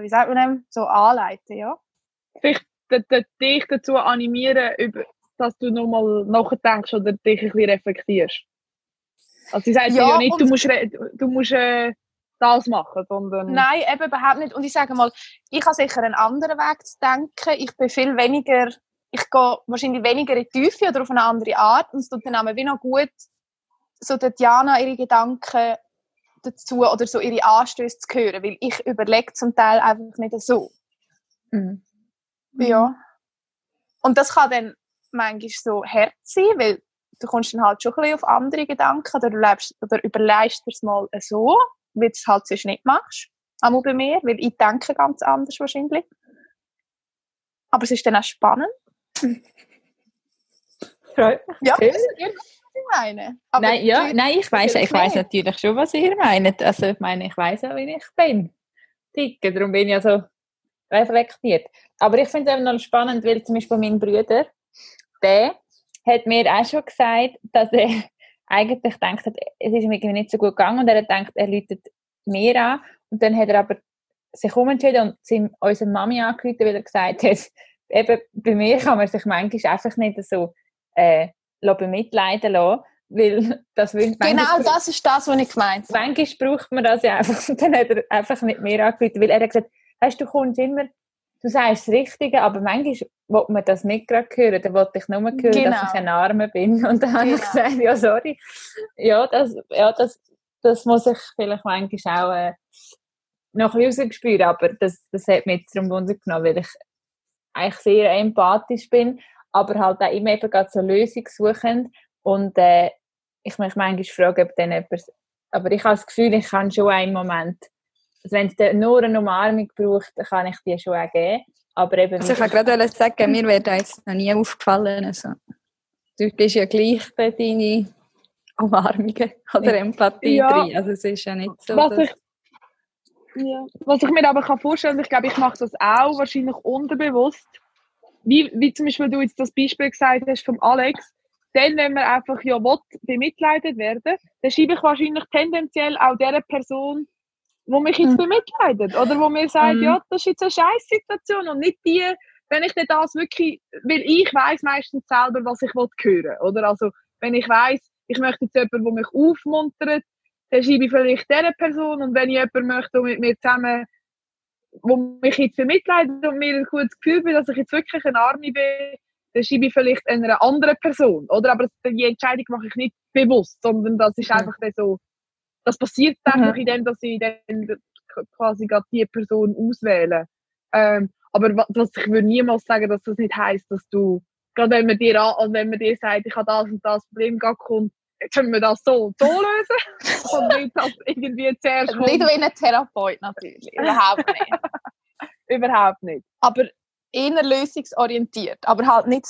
Wie sagt man dem? So anleiten, ja? Vielleicht dich dazu animieren, über, dass du nochmal nachdenkst oder dich ein bisschen reflektierst. Also sie sagt Ja, ja nicht, du musst, du musst äh, das machen, sondern Nein, eben überhaupt nicht. Und ich sage mal, ich habe sicher einen anderen Weg zu denken. Ich bin viel weniger, ich gehe wahrscheinlich weniger in die Tiefe oder auf eine andere Art. Und es tut dann auch wie noch gut, so der Diana ihre Gedanken dazu oder so ihre Anstöße zu hören. Weil ich überlege zum Teil einfach nicht so. Mhm. Ja. Und das kann dann manchmal so hart sein, weil du kommst dann halt schon ein bisschen auf andere Gedanken oder du lebst, oder überlegst dir es mal so, wie du es halt sonst nicht machst. Einmal bei mir, weil ich denke ganz anders wahrscheinlich. Aber es ist dann auch spannend. Freut *laughs* mich. Ja, ihr, was ich meine. Aber nein, ja, nein, ich weiß, ich natürlich weiß natürlich schon, was ihr meint. Also ich meine, ich weiß auch, wie ich bin. Dicke, darum bin ich ja so reflektiert. Aber ich finde es eben noch spannend, weil zum Beispiel mein Bruder, der hat mir auch schon gesagt, dass er eigentlich denkt, hat, es ist ihm irgendwie nicht so gut gegangen und er hat gedacht, er läutet mir an und dann hat er aber sich umentschieden und unserer Mami angerufen, weil er gesagt hat, *laughs* eben bei mir kann man sich manchmal einfach nicht so äh, bemitleiden lassen, weil *laughs* das will Genau das ist das, was ich gemeint habe. Manchmal braucht man das ja einfach. *laughs* Und dann hat er einfach nicht mehr angerufen, weil er hat gesagt, weißt du kommst immer, du sagst das Richtige, aber manchmal will man das nicht gerade hören. Dann wollte ich nur hören, dass Genau. ich ein Arme bin. *laughs* Und dann habe ich Genau. gesagt, ja, sorry. Ja, das, ja, das, das muss ich vielleicht manchmal auch äh, noch ein bisschen rausspüren, aber das, das hat mich jetzt darum Wunder genommen, weil ich eigentlich sehr empathisch bin, aber halt auch immer eben gerade so lösungssuchend und äh, ich mich manchmal frage, ob dann jemand, aber ich habe das Gefühl, ich kann schon einen Moment, also wenn es nur eine Umarmung braucht, kann ich die schon auch geben, aber eben Also ich wollte gerade sagen, mir wäre da jetzt noch nie aufgefallen. Also, du gibst ja gleich bei deine Umarmungen *laughs* oder Empathie Ja. drin. Also es ist ja nicht so, was ich, ja, was ich mir aber kann vorstellen ich glaube, ich mache das auch wahrscheinlich unterbewusst, wie, wie zum Beispiel du jetzt das Beispiel gesagt hast vom Alex, dann, wenn man einfach ja will, bemitleidet werden, dann schreibe ich wahrscheinlich tendenziell auch der Person, wo mich jetzt Mhm. bemitleidet oder wo mir sagt, Mhm. ja, das ist jetzt eine scheiß Situation und nicht die, wenn ich nicht das wirklich, weil ich weiß meistens selber, was ich will hören, oder? Also, wenn ich weiß, ich möchte jetzt jemanden, der mich aufmuntert, dann schreibe ich vielleicht dieser Person und wenn ich jemanden möchte, der mit mir zusammen, wo mich jetzt bemitleidet und mir ein gutes Gefühl bin, dass ich jetzt wirklich eine Arme bin, dann schreibe ich vielleicht einer anderen Person, oder? Aber die Entscheidung mache ich nicht bewusst, sondern das ist einfach dann so, das passiert einfach in dem, dass ich dann quasi gerade die Person auswähle. Ähm, aber wa- was ich würde niemals sagen, dass das nicht heisst, dass du, gerade wenn man dir, an- also wenn man dir sagt, ich habe das und das Problem gerade kommt, können wir das so, so lösen? und nicht, dass irgendwie zuerst Nicht kommt, wie ein Therapeut natürlich, überhaupt nicht. *laughs* überhaupt nicht. Aber eher lösungsorientiert. Aber halt nicht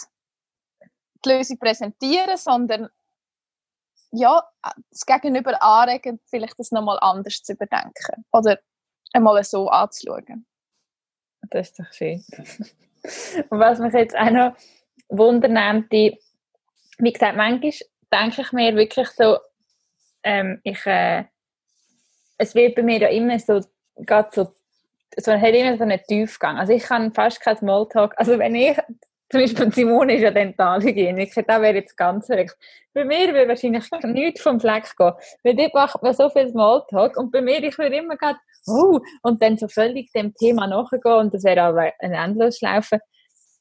die Lösung präsentieren, sondern ja, das Gegenüber anregen, vielleicht das nochmal anders zu überdenken. Oder einmal so anzuschauen. Das ist doch schön. Und was mich jetzt auch noch wundernimmt, die, wie gesagt, manchmal denke ich mir wirklich so, ähm, ich, äh, es wird bei mir ja immer so, gerade so, so, hat immer so einen Tiefgang. Also ich kann fast kein Smalltalk, also wenn ich, zum Beispiel Simone ist ja Dentalhygieniker, da wäre jetzt ganz verrückt. Bei mir würde wahrscheinlich nichts vom Fleck gehen, weil dort macht man so viel Smalltalk und bei mir, ich würde immer gerade, oh, und dann so völlig dem Thema nachgehen und das wäre aber ein Endlosschlaufen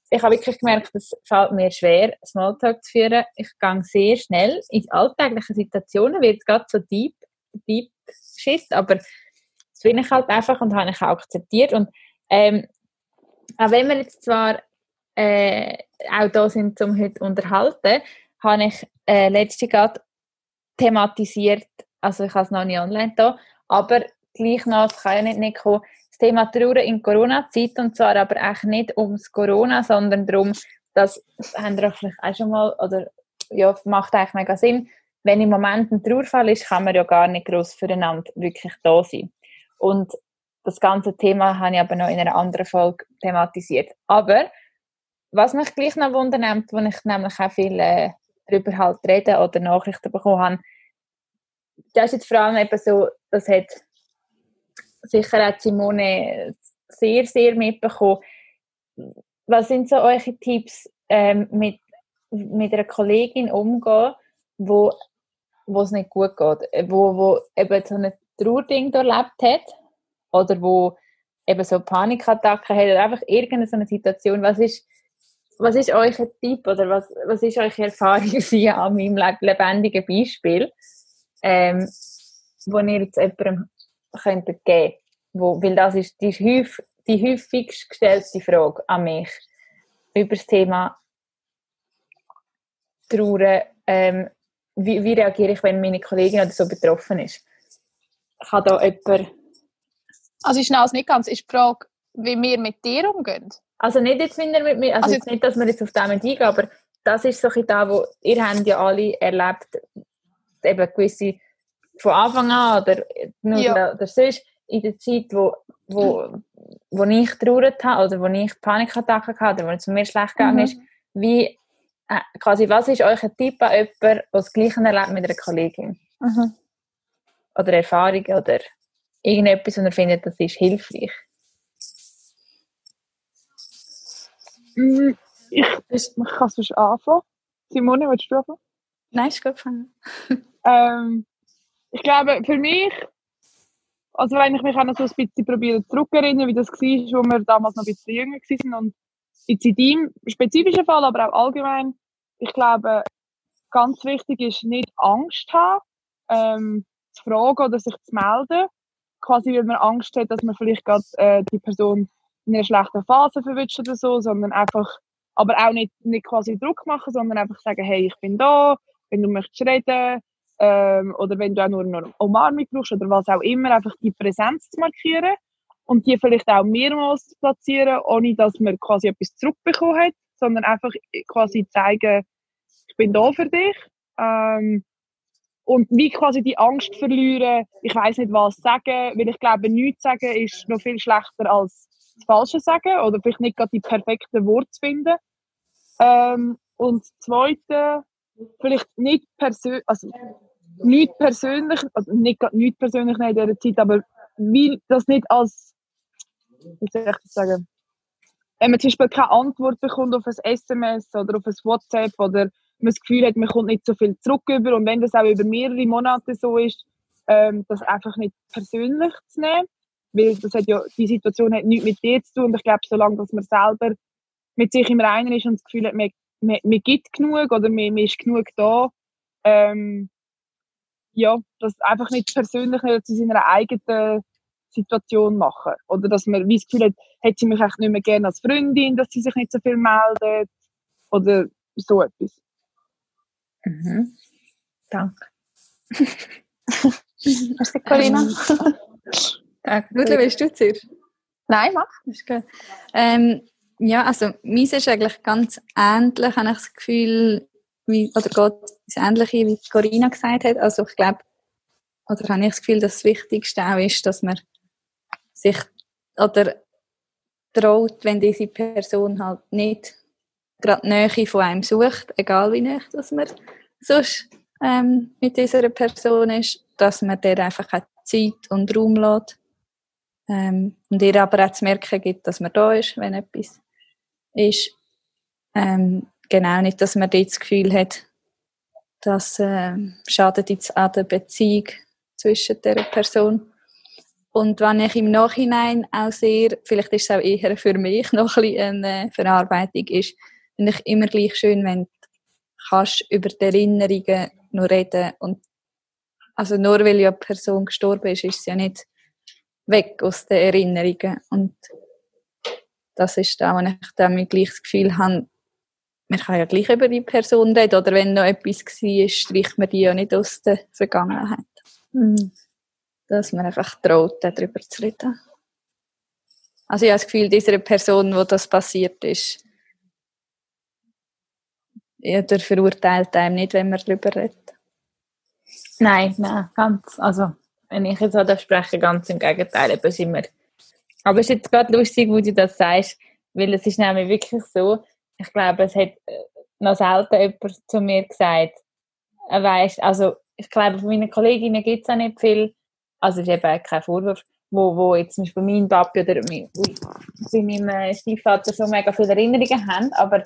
ich habe wirklich gemerkt, es fällt mir schwer, Smalltalk zu führen. Ich gehe sehr schnell in alltägliche Situationen, wird es gerade so deep, deep shit, aber das bin ich halt einfach und habe ich auch akzeptiert. Und ähm, auch wenn wir jetzt zwar äh, auch da sind, um heute zu unterhalten, habe ich äh, letzte gerade thematisiert, also ich habe es noch nicht online da, aber gleich noch, es kann ja nicht, nicht kommen, Thema Trauer in Corona-Zeit und zwar aber eigentlich nicht ums Corona, sondern darum, dass, das haben wir vielleicht auch schon mal, oder ja, macht eigentlich mega Sinn, wenn im Moment ein Trauerfall ist, kann man ja gar nicht groß füreinander wirklich da sein. Und das ganze Thema habe ich aber noch in einer anderen Folge thematisiert. Aber was mich gleich noch wundernimmt, wo ich nämlich auch viel äh, darüber halt reden oder Nachrichten bekommen habe, das ist jetzt vor allem eben so, das hat sicher hat Simone sehr, sehr mitbekommen. Was sind so eure Tipps, ähm, mit, mit einer Kollegin umgehen, wo wo es nicht gut geht, wo, wo eben so ein Trauerding erlebt hat oder wo eben so Panikattacken hat oder einfach irgendeine so eine Situation, was ist, was ist euer Tipp oder was, was ist eure Erfahrung *laughs* an meinem lebendigen Beispiel, ähm, wo ihr jetzt jemandem könntet geben wo, weil das ist die, häufig, die häufigst gestellte Frage an mich über das Thema Trauer. Ähm, wie, wie reagiere ich, wenn meine Kollegin oder so betroffen ist? Kann da jemand... Also schnell nicht ganz, ist die Frage, wie wir mit dir umgehen? Also nicht jetzt, wenn ihr mit mir, also, also jetzt nicht, dass wir jetzt auf damit eingehen, aber das ist so ein da, wo ihr habt ja alle erlebt, eben gewisse von Anfang an oder nur ja. oder sonst, in der Zeit, wo, wo, wo ich trauert habe oder wo ich Panikattacken hatte oder wo es mir schlecht gegangen mhm. ist, wie, äh, quasi, was ist euer Tipp an jemanden, der das Gleiche erlebt mit einer Kollegin? Mhm. Oder Erfahrungen oder irgendetwas, und er findet, das ist hilfreich? Mm, ich, ich kann sonst anfangen. Simone, willst du anfangen? Nein, ich kann anfangen. ähm, ich glaube, für mich also wenn ich mich auch noch so ein bisschen probiere zurückerinnern, wie das war, wo wir damals noch ein bisschen jünger waren und jetzt in deinem spezifischen Fall, aber auch allgemein, ich glaube, ganz wichtig ist, nicht Angst haben, ähm, zu fragen oder sich zu melden. Quasi, weil man Angst hat, dass man vielleicht gerade äh, die Person in einer schlechten Phase verwünscht oder so, sondern einfach, aber auch nicht, nicht quasi Druck machen, sondern einfach sagen, hey, ich bin da, wenn du möchtest reden, ähm, oder wenn du auch nur eine Umarmung brauchst oder was auch immer, einfach die Präsenz zu markieren und die vielleicht auch mehrmals zu platzieren, ohne dass man quasi etwas zurückbekommen hat, sondern einfach quasi zeigen, ich bin da für dich. Ähm, und wie quasi die Angst verlieren, ich weiß nicht was sagen, weil ich glaube, nichts sagen ist noch viel schlechter als das Falsche sagen oder vielleicht nicht gerade die perfekten Worte finden. Ähm, und das Zweite, vielleicht nicht persönlich, also nicht persönlich, also nicht, nicht persönlich in dieser Zeit, aber wie das nicht als, wie soll ich das sagen, wenn man zum Beispiel keine Antwort bekommt auf ein SMS oder auf ein WhatsApp oder man das Gefühl hat, man kommt nicht so viel zurück über und wenn das auch über mehrere Monate so ist, ähm, das einfach nicht persönlich zu nehmen, weil das hat ja, die Situation hat nichts mit dir zu tun und ich glaube, solange dass man selber mit sich im Reinen ist und das Gefühl hat, man, man, man gibt genug oder man, man ist genug da, ähm, ja, das einfach nicht persönlich nicht zu seiner eigenen Situation machen. Oder dass man wie das Gefühl hat, hätte sie mich echt nicht mehr gerne als Freundin, dass sie sich nicht so viel meldet. Oder so etwas. Mhm. Danke. *laughs* Merci, Corinna. Danke. Ludwig, willst du zuerst? Nein, mach. Das ist gut. Ähm, ja, also meins ist eigentlich ganz ähnlich, habe ich das Gefühl, wie, oder geht das Ähnliche, wie Corinna gesagt hat. Also ich glaube, oder habe ich das Gefühl, dass das Wichtigste auch ist, dass man sich oder traut, wenn diese Person halt nicht gerade Nähe von einem sucht, egal wie nah dass man sonst ähm, mit dieser Person ist, dass man der einfach Zeit und Raum lässt. Ähm, und ihr aber auch zu merken gibt, dass man da ist, wenn etwas ist. Ähm, genau, nicht, dass man dort das Gefühl hat, das äh, schadet jetzt an der Beziehung zwischen der Person. Und wenn ich im Nachhinein auch sehr, vielleicht ist es auch eher für mich *laughs* noch ein bisschen eine Verarbeitung ist, finde ich immer gleich schön, wenn du kannst über die Erinnerungen noch reden und also nur weil ja eine Person gestorben ist, ist sie ja nicht weg aus den Erinnerungen und das ist da, wo ich dann gleich das Gefühl habe, man kann ja gleich über die Person reden oder wenn noch etwas war, streicht man die ja nicht aus der Vergangenheit. Mhm. Dass man einfach traut, darüber zu reden. Also ich habe das Gefühl, dieser Person, wo das passiert ist, ja, der verurteilt einem nicht, wenn man darüber redet. Nein, nein, ganz, also, wenn ich jetzt so spreche, ganz im Gegenteil, eben wir. Aber es ist jetzt gerade lustig, wo du das sagst, weil es ist nämlich wirklich so, ich glaube, es hat äh, noch selten jemand zu mir gesagt, er weiss, also, ich glaube, von meinen Kolleginnen gibt es auch nicht viel, also, es ist eben kein Vorwurf, wo, wo jetzt zum Beispiel mein Papi oder mein, bei meinem Stiefvater so mega viele Erinnerungen haben, aber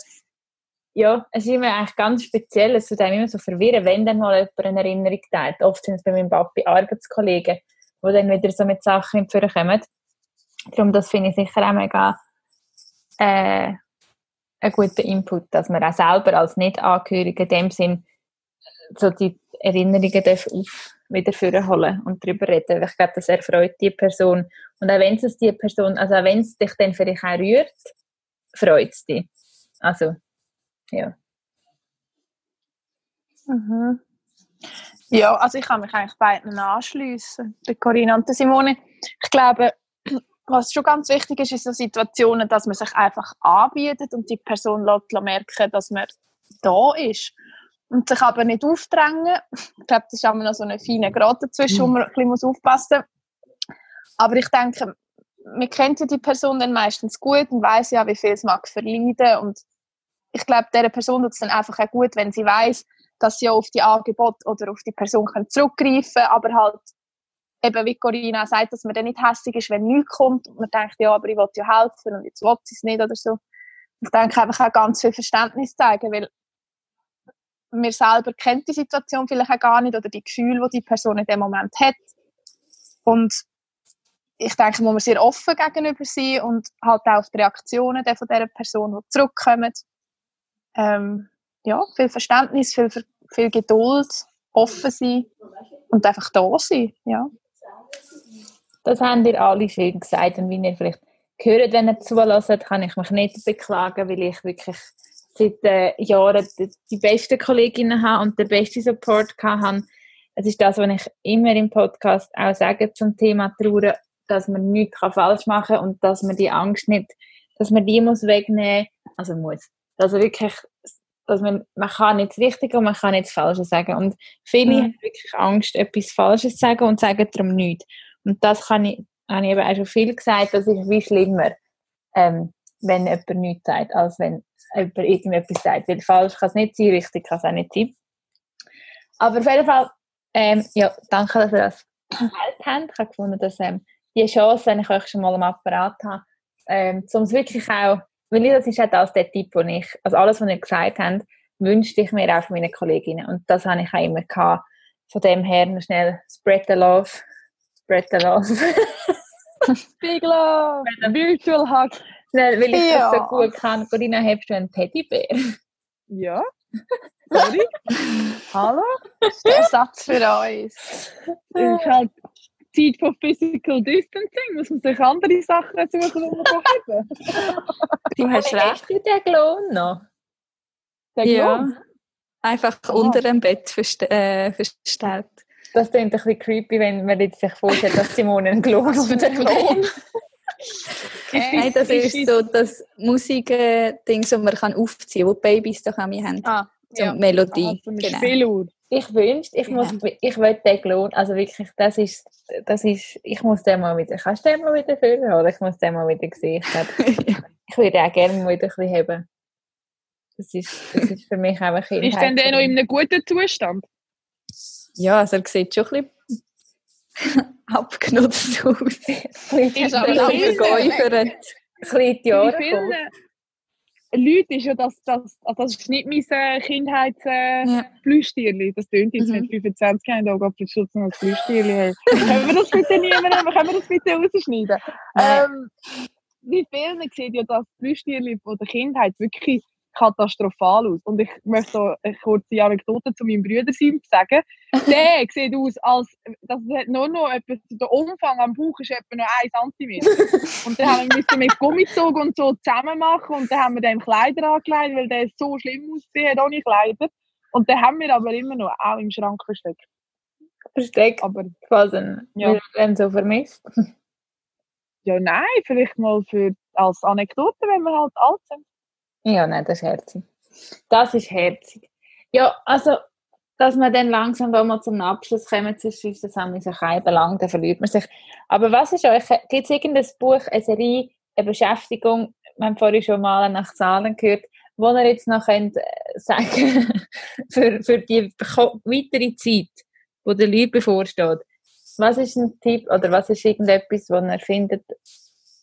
ja, es ist immer eigentlich ganz speziell, es tut einem immer so verwirren, wenn dann mal jemand eine Erinnerung teilt. Oft sind es bei meinem Papi Arbeitskollegen, die dann wieder so mit Sachen in die kommen. Darum, das finde ich sicher auch mega äh, ein guter Input, dass man auch selber als Nicht-Angehörige in dem Sinn so die Erinnerungen darf auf wieder holen und darüber reden. Ich glaube, das erfreut die Person. Und auch wenn es die Person, also auch wenn es dich dann vielleicht auch rührt, freut es dich. Also, ja. Mhm. Ja, also ich kann mich eigentlich beiden anschließen, der Corinna und der Simone. Ich glaube, was schon ganz wichtig ist, ist so Situationen, dass man sich einfach anbietet und die Person lässt merken, dass man da ist. Und sich aber nicht aufdrängen. Ich glaube, das ist auch noch so eine feine Grad dazwischen, wo man ein bisschen aufpassen muss. Aber ich denke, man kennt ja die Person dann meistens gut und weiß ja, wie viel es mag verleiden und ich glaube, der Person tut es dann einfach auch gut, wenn sie weiß, dass sie auf die Angebot oder auf die Person können zurückgreifen können, aber halt eben, wie Corinna sagt, dass man dann nicht hässlich ist, wenn nichts kommt und man denkt, ja, aber ich will ja helfen und jetzt will sie es nicht oder so. Ich denke einfach auch ganz viel Verständnis zeigen, weil man selber kennt die Situation vielleicht auch gar nicht oder die Gefühle, die die Person in dem Moment hat. Und ich denke, muss man sehr offen gegenüber sein und halt auch auf die Reaktionen von dieser Person, die zurückkommen, ähm, ja, viel Verständnis, viel, viel Geduld, offen sein und einfach da sein. Ja. Das haben ihr alle schön gesagt und wie ihr vielleicht gehört, wenn ihr zulässt, kann ich mich nicht beklagen, weil ich wirklich seit äh, Jahren die, die besten Kolleginnen habe und den besten Support habe. Es ist das, was ich immer im Podcast auch sage zum Thema Trauer, dass man nichts falsch machen kann und dass man die Angst nicht, dass man die muss wegnehmen, also muss, also wirklich, dass man, man kann nicht das Richtige und man kann nicht das Falsche sagen. Und viele mhm. haben wirklich Angst, etwas Falsches zu sagen und sagen darum nichts. Und das kann ich, habe ich eben auch schon viel gesagt, das ist wie schlimmer, ähm, wenn jemand nichts sagt, als wenn jemand irgendetwas sagt. Weil falsch kann es nicht sein, richtig kann es auch nicht sein. Aber auf jeden Fall, ähm, ja, danke, dass ihr das geteilt habt. Ich habe gefunden, dass ähm, die Chance, wenn ich euch schon mal am Apparat habe, ähm, um es wirklich auch weil das ist auch das der Tipp, den ich, also alles, was ihr gesagt habt, wünschte ich mir auch von meinen Kolleginnen. Und das habe ich auch immer gehabt. Von dem her noch schnell spread the love. Spread the love. *laughs* Big love. Virtual hug. Schnell, weil ich ja. das so gut kann. Corinna, hast du einen Teddybär? Ja. Sorry. *laughs* Hallo? Das ist der Satz für uns. Ich halt Zeit von Physical Distancing muss man sich andere Sachen suchen, die man kann *laughs* Du hast recht. Hast den Klon noch? Den ja. Einfach oh. unter dem Bett verste äh, verstellt. Das klingt ein bisschen creepy, wenn man jetzt sich vorstellt, dass Simone einen Klon unter dem Bett Nein, *laughs* das ist so das Musik-Ding, das man kann aufziehen kann, wo die Babys doch mir haben. Ah, So ja. Melodie. Also eine genau. Spieluhr. Ich wünschte, ich muss, ich will den Lohn, also wirklich, das ist, das ist, ich muss den mal wieder, kannst du den mal wieder führen, oder ich muss den mal wieder sehen. Ich, glaub, *laughs* ich würde auch gerne mal wieder ein bisschen haben. Das ist, das ist für mich einfach *laughs* Ist denn der noch in einem guten Zustand? ja, also er sieht schon ein bisschen *laughs* abgenutzt aus. Ist aber Ein auch bisschen vergeufert. Ein bisschen die Jahre Leuten ist ja das, das, also das ist nicht mein äh, Kindheitsplüschtierli. Äh, Ja. Das tönt jetzt Mhm. mit 25 Jahren, da geht Schutz noch als Plüschtierli. Hey. *laughs* können wir das bitte haben? Können wir das bitte rausschneiden? Ähm, wie vielen sieht ja das Plüschtierli von der Kindheit wirklich katastrophal aus. Und ich möchte da eine kurze Anekdote zu meinem Bruder sagen. Der *laughs* sieht aus, als das hat nur noch etwas, der Umfang am Bauch ist etwa noch 1 cm. Und dann haben wir müssen mit Gummizug und so zusammen machen und dann haben wir dem Kleider angelegt, weil der so schlimm ausgesehen hat ohne Kleider. Und dann haben wir aber immer noch auch im Schrank versteckt. Versteckt Aber quasi, Ja. weil er ihn so vermisst. ja, nein, vielleicht mal für, als Anekdote, wenn wir halt alt sind. Ja, nein, das ist herzig. Das ist herzig. Ja, also, dass wir dann langsam da mal zum Abschluss kommen, sonst ist das ein bisschen lang, dann verliert man sich. Aber was ist euch, gibt es irgendein Buch, eine Serie, eine Beschäftigung, wir haben vorhin schon mal nach Zahlen gehört, wo ihr jetzt noch könnt, äh, sagen *laughs* für, für die weitere Zeit, wo der Leute bevorsteht. Was ist ein Tipp oder was ist irgendetwas, wo ihr findet,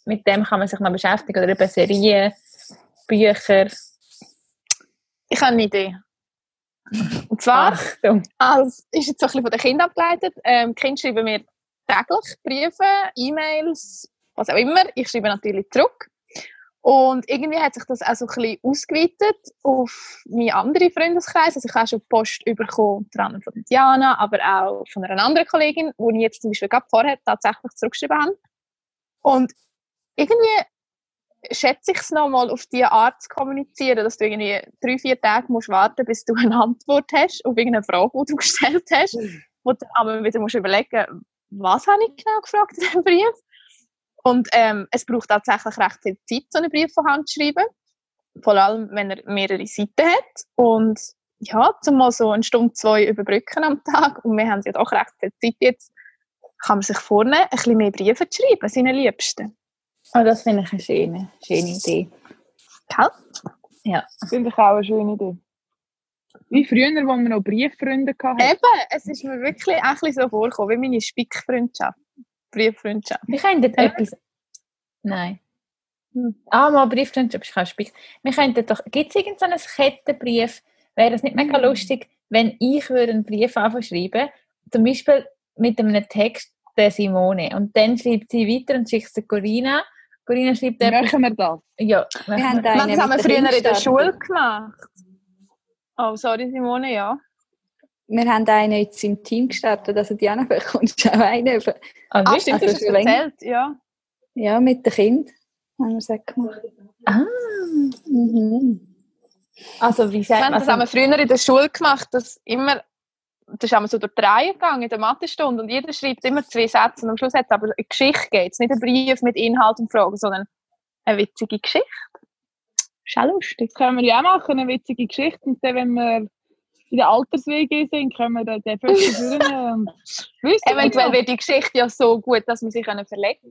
mit dem kann man sich noch beschäftigen oder eben Serien, Bücher? Ich habe eine Idee. Und zwar, Achtung. als, ist jetzt so ein bisschen von den Kindern abgeleitet. Ähm, die Kinder schreiben mir täglich Briefe, E-Mails, was auch immer. Ich schreibe natürlich zurück. Und irgendwie hat sich das auch so ein bisschen ausgeweitet auf meinen anderen Freundeskreis. Also ich habe schon Post bekommen, unter anderem von Diana, aber auch von einer anderen Kollegin, die ich jetzt zum Beispiel gerade vorher tatsächlich zurückgeschrieben habe. Und irgendwie schätze ich es nochmal auf diese Art zu kommunizieren, dass du irgendwie drei, vier Tage musst warten bis du eine Antwort hast auf irgendeine Frage, die du *laughs* gestellt hast. Wo du aber wieder musst überlegen, was habe ich genau gefragt in diesem Brief? Und ähm, es braucht tatsächlich recht viel Zeit, so einen Brief von Hand zu schreiben. Vor allem, wenn er mehrere Seiten hat. Und ja, zum mal so eine Stunde, zwei überbrücken am Tag. Und wir haben ja doch recht viel Zeit jetzt. Kann man sich vornehmen, ein bisschen mehr Briefe zu schreiben, seinen Liebsten. Oh, das finde ich eine schöne, schöne Idee. Gell? Finde ich auch eine schöne Idee. Wie früher, wo wir noch Brieffreunde hatten. Eben, es ist mir wirklich auch ein bisschen so vorgekommen, wie meine Spickfreundschaft. Brieffreundschaft. Wir könnten etwas. Nein. Hm. Ah, mal Brieffreundschaft, ich kann spielen. Wir könnten doch. Gibt es irgendeinen Kettenbrief? Wäre es nicht mega Hm. lustig, wenn ich würde einen Brief anfangen schreiben, zum Beispiel mit einem Text der Simone und dann schreibt sie weiter und schickt es der Corinna. Schreibt. Machen wir das? Ja, Wir haben wir. Das haben wir früher in der. Schule gemacht. Oh, sorry, Simone, ja. Wir haben einen jetzt im Team gestartet, also Diana, *laughs* du auch einen. Ah, stimmt, Also du hast es schon länger. erzählt, ja. Ja, mit den Kindern haben wir es gemacht. Ah, Mhm. also wie sagt man das haben wir früher in der Schule gemacht, dass immer, das ist einmal so durch die Reihe gegangen in der Mathestunde und jeder schreibt immer zwei Sätze und am Schluss hat es aber eine Geschichte ist nicht ein Brief mit Inhalt und Fragen, sondern eine witzige Geschichte. Ist auch lustig. Das können wir ja auch machen, eine witzige Geschichte. Und dann, wenn wir in der Alterswege sind, können wir dann den Viertel führen. Und *laughs* Eventuell wird die Geschichte ja so gut, dass wir sie können verlegen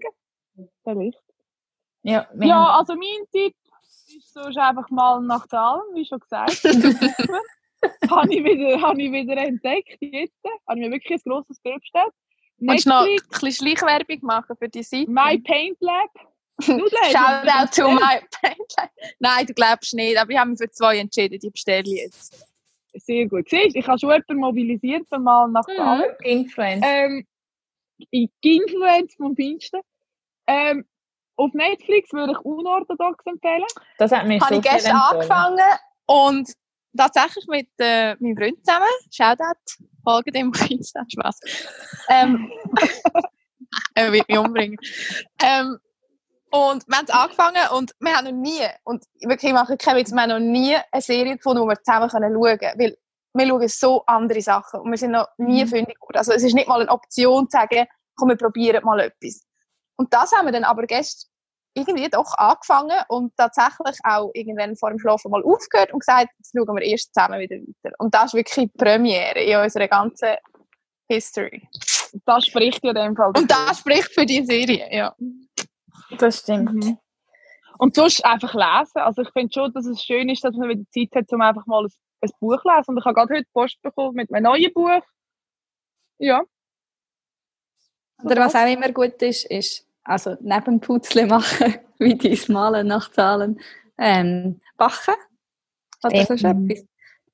Vielleicht. Ja, Ja, also mein Tipp ist sonst einfach mal nach Zahlen, wie schon gesagt. *laughs* *laughs* habe ich wieder, habe ich wieder entdeckt jetzt. Habe ich mir wirklich ein grosses Bild bestellt. Willst du noch ein Netflix, bisschen Schleichwerbung machen für die Seite? My Paint Lab. *laughs* Shout out to my Paint. Nein, du glaubst nicht, aber ich habe mich für zwei entschieden, die bestelle ich jetzt. Sehr gut. Siehst, ich habe schon jemanden mobilisiert, für mal nach Zahlen. Mhm. Influence. Ähm, Influence vom Feinsten. Ähm, auf Netflix würde ich unorthodox empfehlen. Das hat mir habe ich gestern empfohlen. angefangen und tatsächlich mit äh, meinem Freund zusammen, Shoutout, folgt ihm auf Insta, Spaß. Ähm, *laughs* er wird mich umbringen. Ähm, und wir haben es angefangen und wir haben noch nie, und wirklich, ich mache keinen Witz, wir haben noch nie eine Serie gefunden, die wir zusammen schauen können, weil wir schauen so andere Sachen und wir sind noch nie fündig geworden. Also es ist nicht mal eine Option zu sagen, komm, wir probieren mal etwas. Und das haben wir dann aber gest irgendwie doch angefangen und tatsächlich auch irgendwann vor dem Schlafen mal aufgehört und gesagt, jetzt schauen wir erst zusammen wieder weiter. Und das ist wirklich die Premiere in unserer ganzen History. Das spricht ja in dem Fall. Und das spricht für die Serie, ja. Das stimmt. Mhm. Und sonst einfach lesen. Also ich finde schon, dass es schön ist, dass man wieder Zeit hat, um einfach mal ein, ein Buch zu lesen. Und ich habe gerade heute Post bekommen mit einem neuen Buch. Ja. Oder was auch immer gut ist, ist, also neben Putzle machen, *laughs* wie die Malen nach Zahlen, ähm, backen. Oder sonst Mhm. etwas.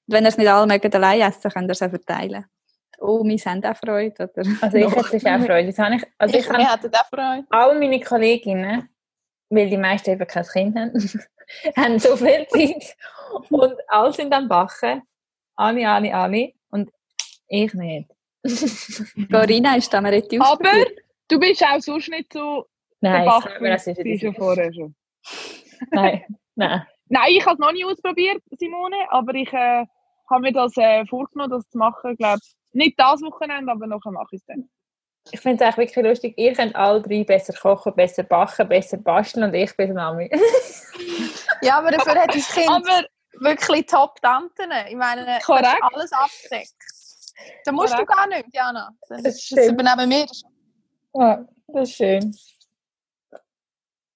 Wenn ihr es nicht alle mögen allein essen, könnt ihr es auch verteilen. Oh, wir haben auch Freude. Oder Also ich *laughs* hätte sonst auch Freude. Das habe ich, also ich ich, hatten auch Freude. all meine Kolleginnen, weil die meisten eben kein Kind haben, *laughs* haben so viel Zeit und alle sind am Backen. Alle, alle, alle. Und ich nicht. Corinna ist da mal richtig Aber du bist auch sonst nicht so Nein, ich sage mir, das ist schon vorher schon. Nein, nein. *laughs* Nein, ich habe es noch nie ausprobiert, Simone, aber ich äh, habe mir das äh, vorgenommen, das zu machen. Ich glaube, nicht das Wochenende, aber nachher mache ich es dann. Ich finde es eigentlich wirklich lustig. Ihr könnt alle drei besser kochen, besser backen, besser basteln und ich bin Mami. *laughs* *laughs* Ja, aber dafür hat das Kind Aber wirklich Top-Tanten. Ich meine, das ist Korrekt. alles abgedeckt. Da musst Korrekt. du gar nicht, Jana. Das, Das das stimmt. übernehmen wir. Ja, das ist schön.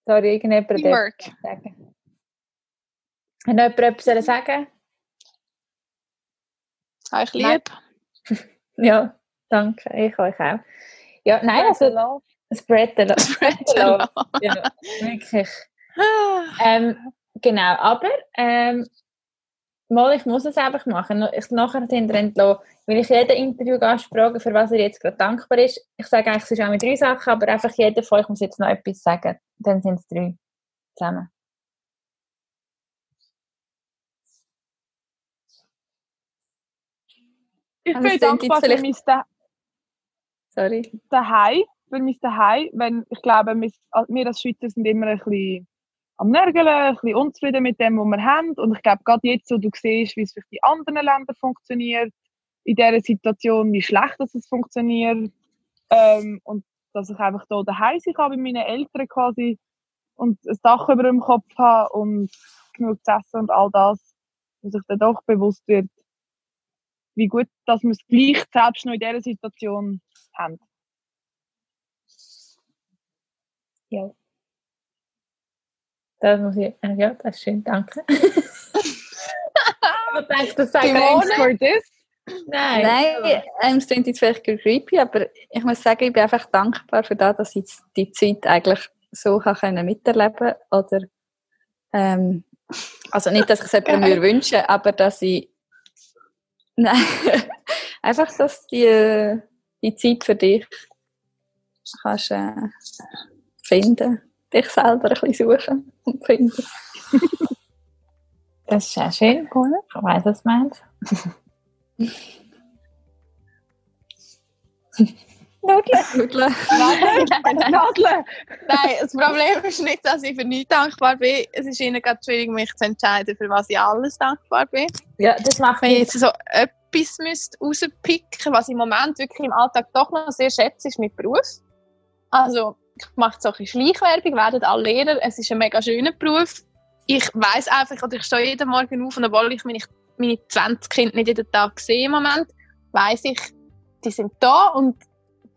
Sorry, irgendjemand Teamwork. sagen. Hat noch jemand etwas zu sagen? Nein. lieb. *laughs* Ja, danke. Ich euch auch. Ja, nein, also Spread the love. Spread the *laughs* love. Ja, wirklich. *sighs* Ähm, genau, aber ähm, mal, ich muss es einfach machen. Ich nachher hinter entlassen, weil ich jeden Interviewgast frage, für was er jetzt gerade dankbar ist. Ich sage eigentlich sonst auch mit drei Sachen, aber einfach jeder von euch muss jetzt noch etwas sagen. Dann sind es drei zusammen. Ich Also es bin dankbar für mein Da- Sorry. Daheim, für mein Daheim, wenn, ich glaube, wir, wir als Schweizer sind immer ein bisschen am Nörgeln, ein bisschen unzufrieden mit dem, was wir haben. Und ich glaube, gerade jetzt, wo du siehst, wie es für die anderen Länder funktioniert, in dieser Situation, wie schlecht dass es funktioniert, ähm, und dass ich einfach hier daheim sein kann bei meinen Eltern quasi und ein Dach über dem Kopf habe und genug zu essen und all das, dass ich dann doch bewusst wird, wie gut, dass wir es gleich selbst noch in dieser Situation haben. Das muss ich, ja, das ist schön, danke. *laughs* ich denke, das sage Simone? for this. Nein. Nein, ähm, es klingt jetzt vielleicht creepy, aber ich muss sagen, ich bin einfach dankbar für das, dass ich die Zeit eigentlich so kann können miterleben oder ähm, also nicht, dass ich es jemandem würde wünschen, aber dass ich nein, *laughs* einfach, dass die, die Zeit für dich kannst äh, finden, dich selber ein bisschen suchen und finden. Das ist auch schön. Ich weiß, was du meinst. Nudeln. Nadeln! Nein, das Problem ist nicht, dass ich für nichts dankbar bin. Es ist ihnen gerade schwierig, mich zu entscheiden, für was ich alles dankbar bin. Ja, das macht Wenn ich mich jetzt so etwas müsste rauspicken was ich im Moment wirklich im Alltag doch noch sehr schätze, ist mein Beruf. Also, ich mache so ein bisschen Schleichwerbung, werden alle Lehrer. Es ist ein mega schöner Beruf. Ich weiß einfach, oder ich stehe jeden Morgen auf und obwohl ich meine, meine 20 Kinder nicht jeden Tag sehe im Moment, weiß ich, die sind da und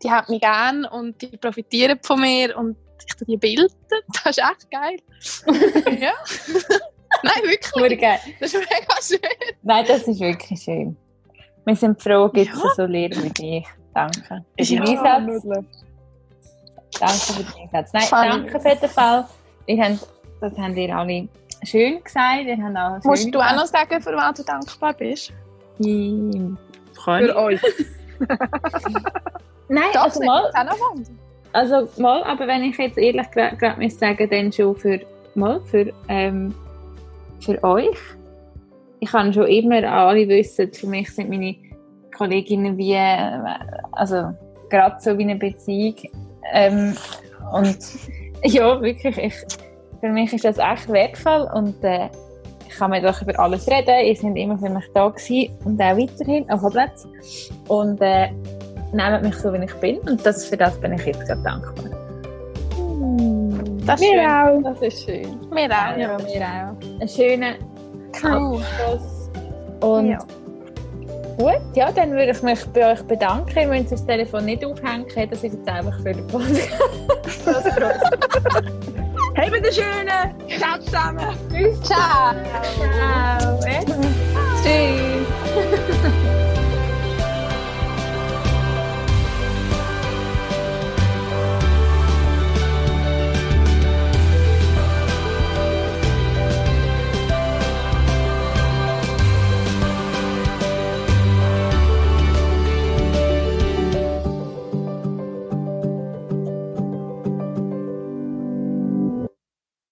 die haben mich gern und die profitieren von mir und ich tue die Bilder. *laughs* Das ist echt geil. *laughs* ja. *laughs* Nein, wirklich. Geil. Das ist mega schön. Nein, das ist wirklich schön. Wir sind froh, gibt es Ja. so Lehrer wie dich. Danke. Für Ja. den Einsatz. Danke für den Einsatz. Nein, Funny. danke auf jeden Fall. Ihr habt, das habt ihr alle schön gesagt. Ihr habt auch Musst du auch noch sagen, für was du dankbar bist? Ich? Für euch. *laughs* Nein, Das also mal, also mal, aber wenn ich jetzt ehrlich gerade muss sagen, dann schon für, mal, für, ähm, für euch. Ich kann schon immer, alle wissen, für mich sind meine Kolleginnen wie, äh, also gerade so wie eine Beziehung. Ähm, und *laughs* ja, wirklich, ich, für mich ist das echt wertvoll und äh, ich kann mit euch über alles reden. Ihr seid immer für mich da gewesen und auch weiterhin auf dem Platz. Und äh, nehmt mich so, wie ich bin. Und das, für das bin ich jetzt gerade dankbar. Das ist Wir schön. auch. Das ist schön. Wir auch. Ja, wir auch. Einen schönen Cool. Abschluss. Und Ja. gut, ja, dann würde ich mich bei euch bedanken. Ihr müsst das Telefon nicht aufhängen, das ist jetzt einfach für den Podcast. *laughs* Hey, Petersione! Ciao zusammen! Tschüss! Ciao! Ciao. Ciao. Tschüss!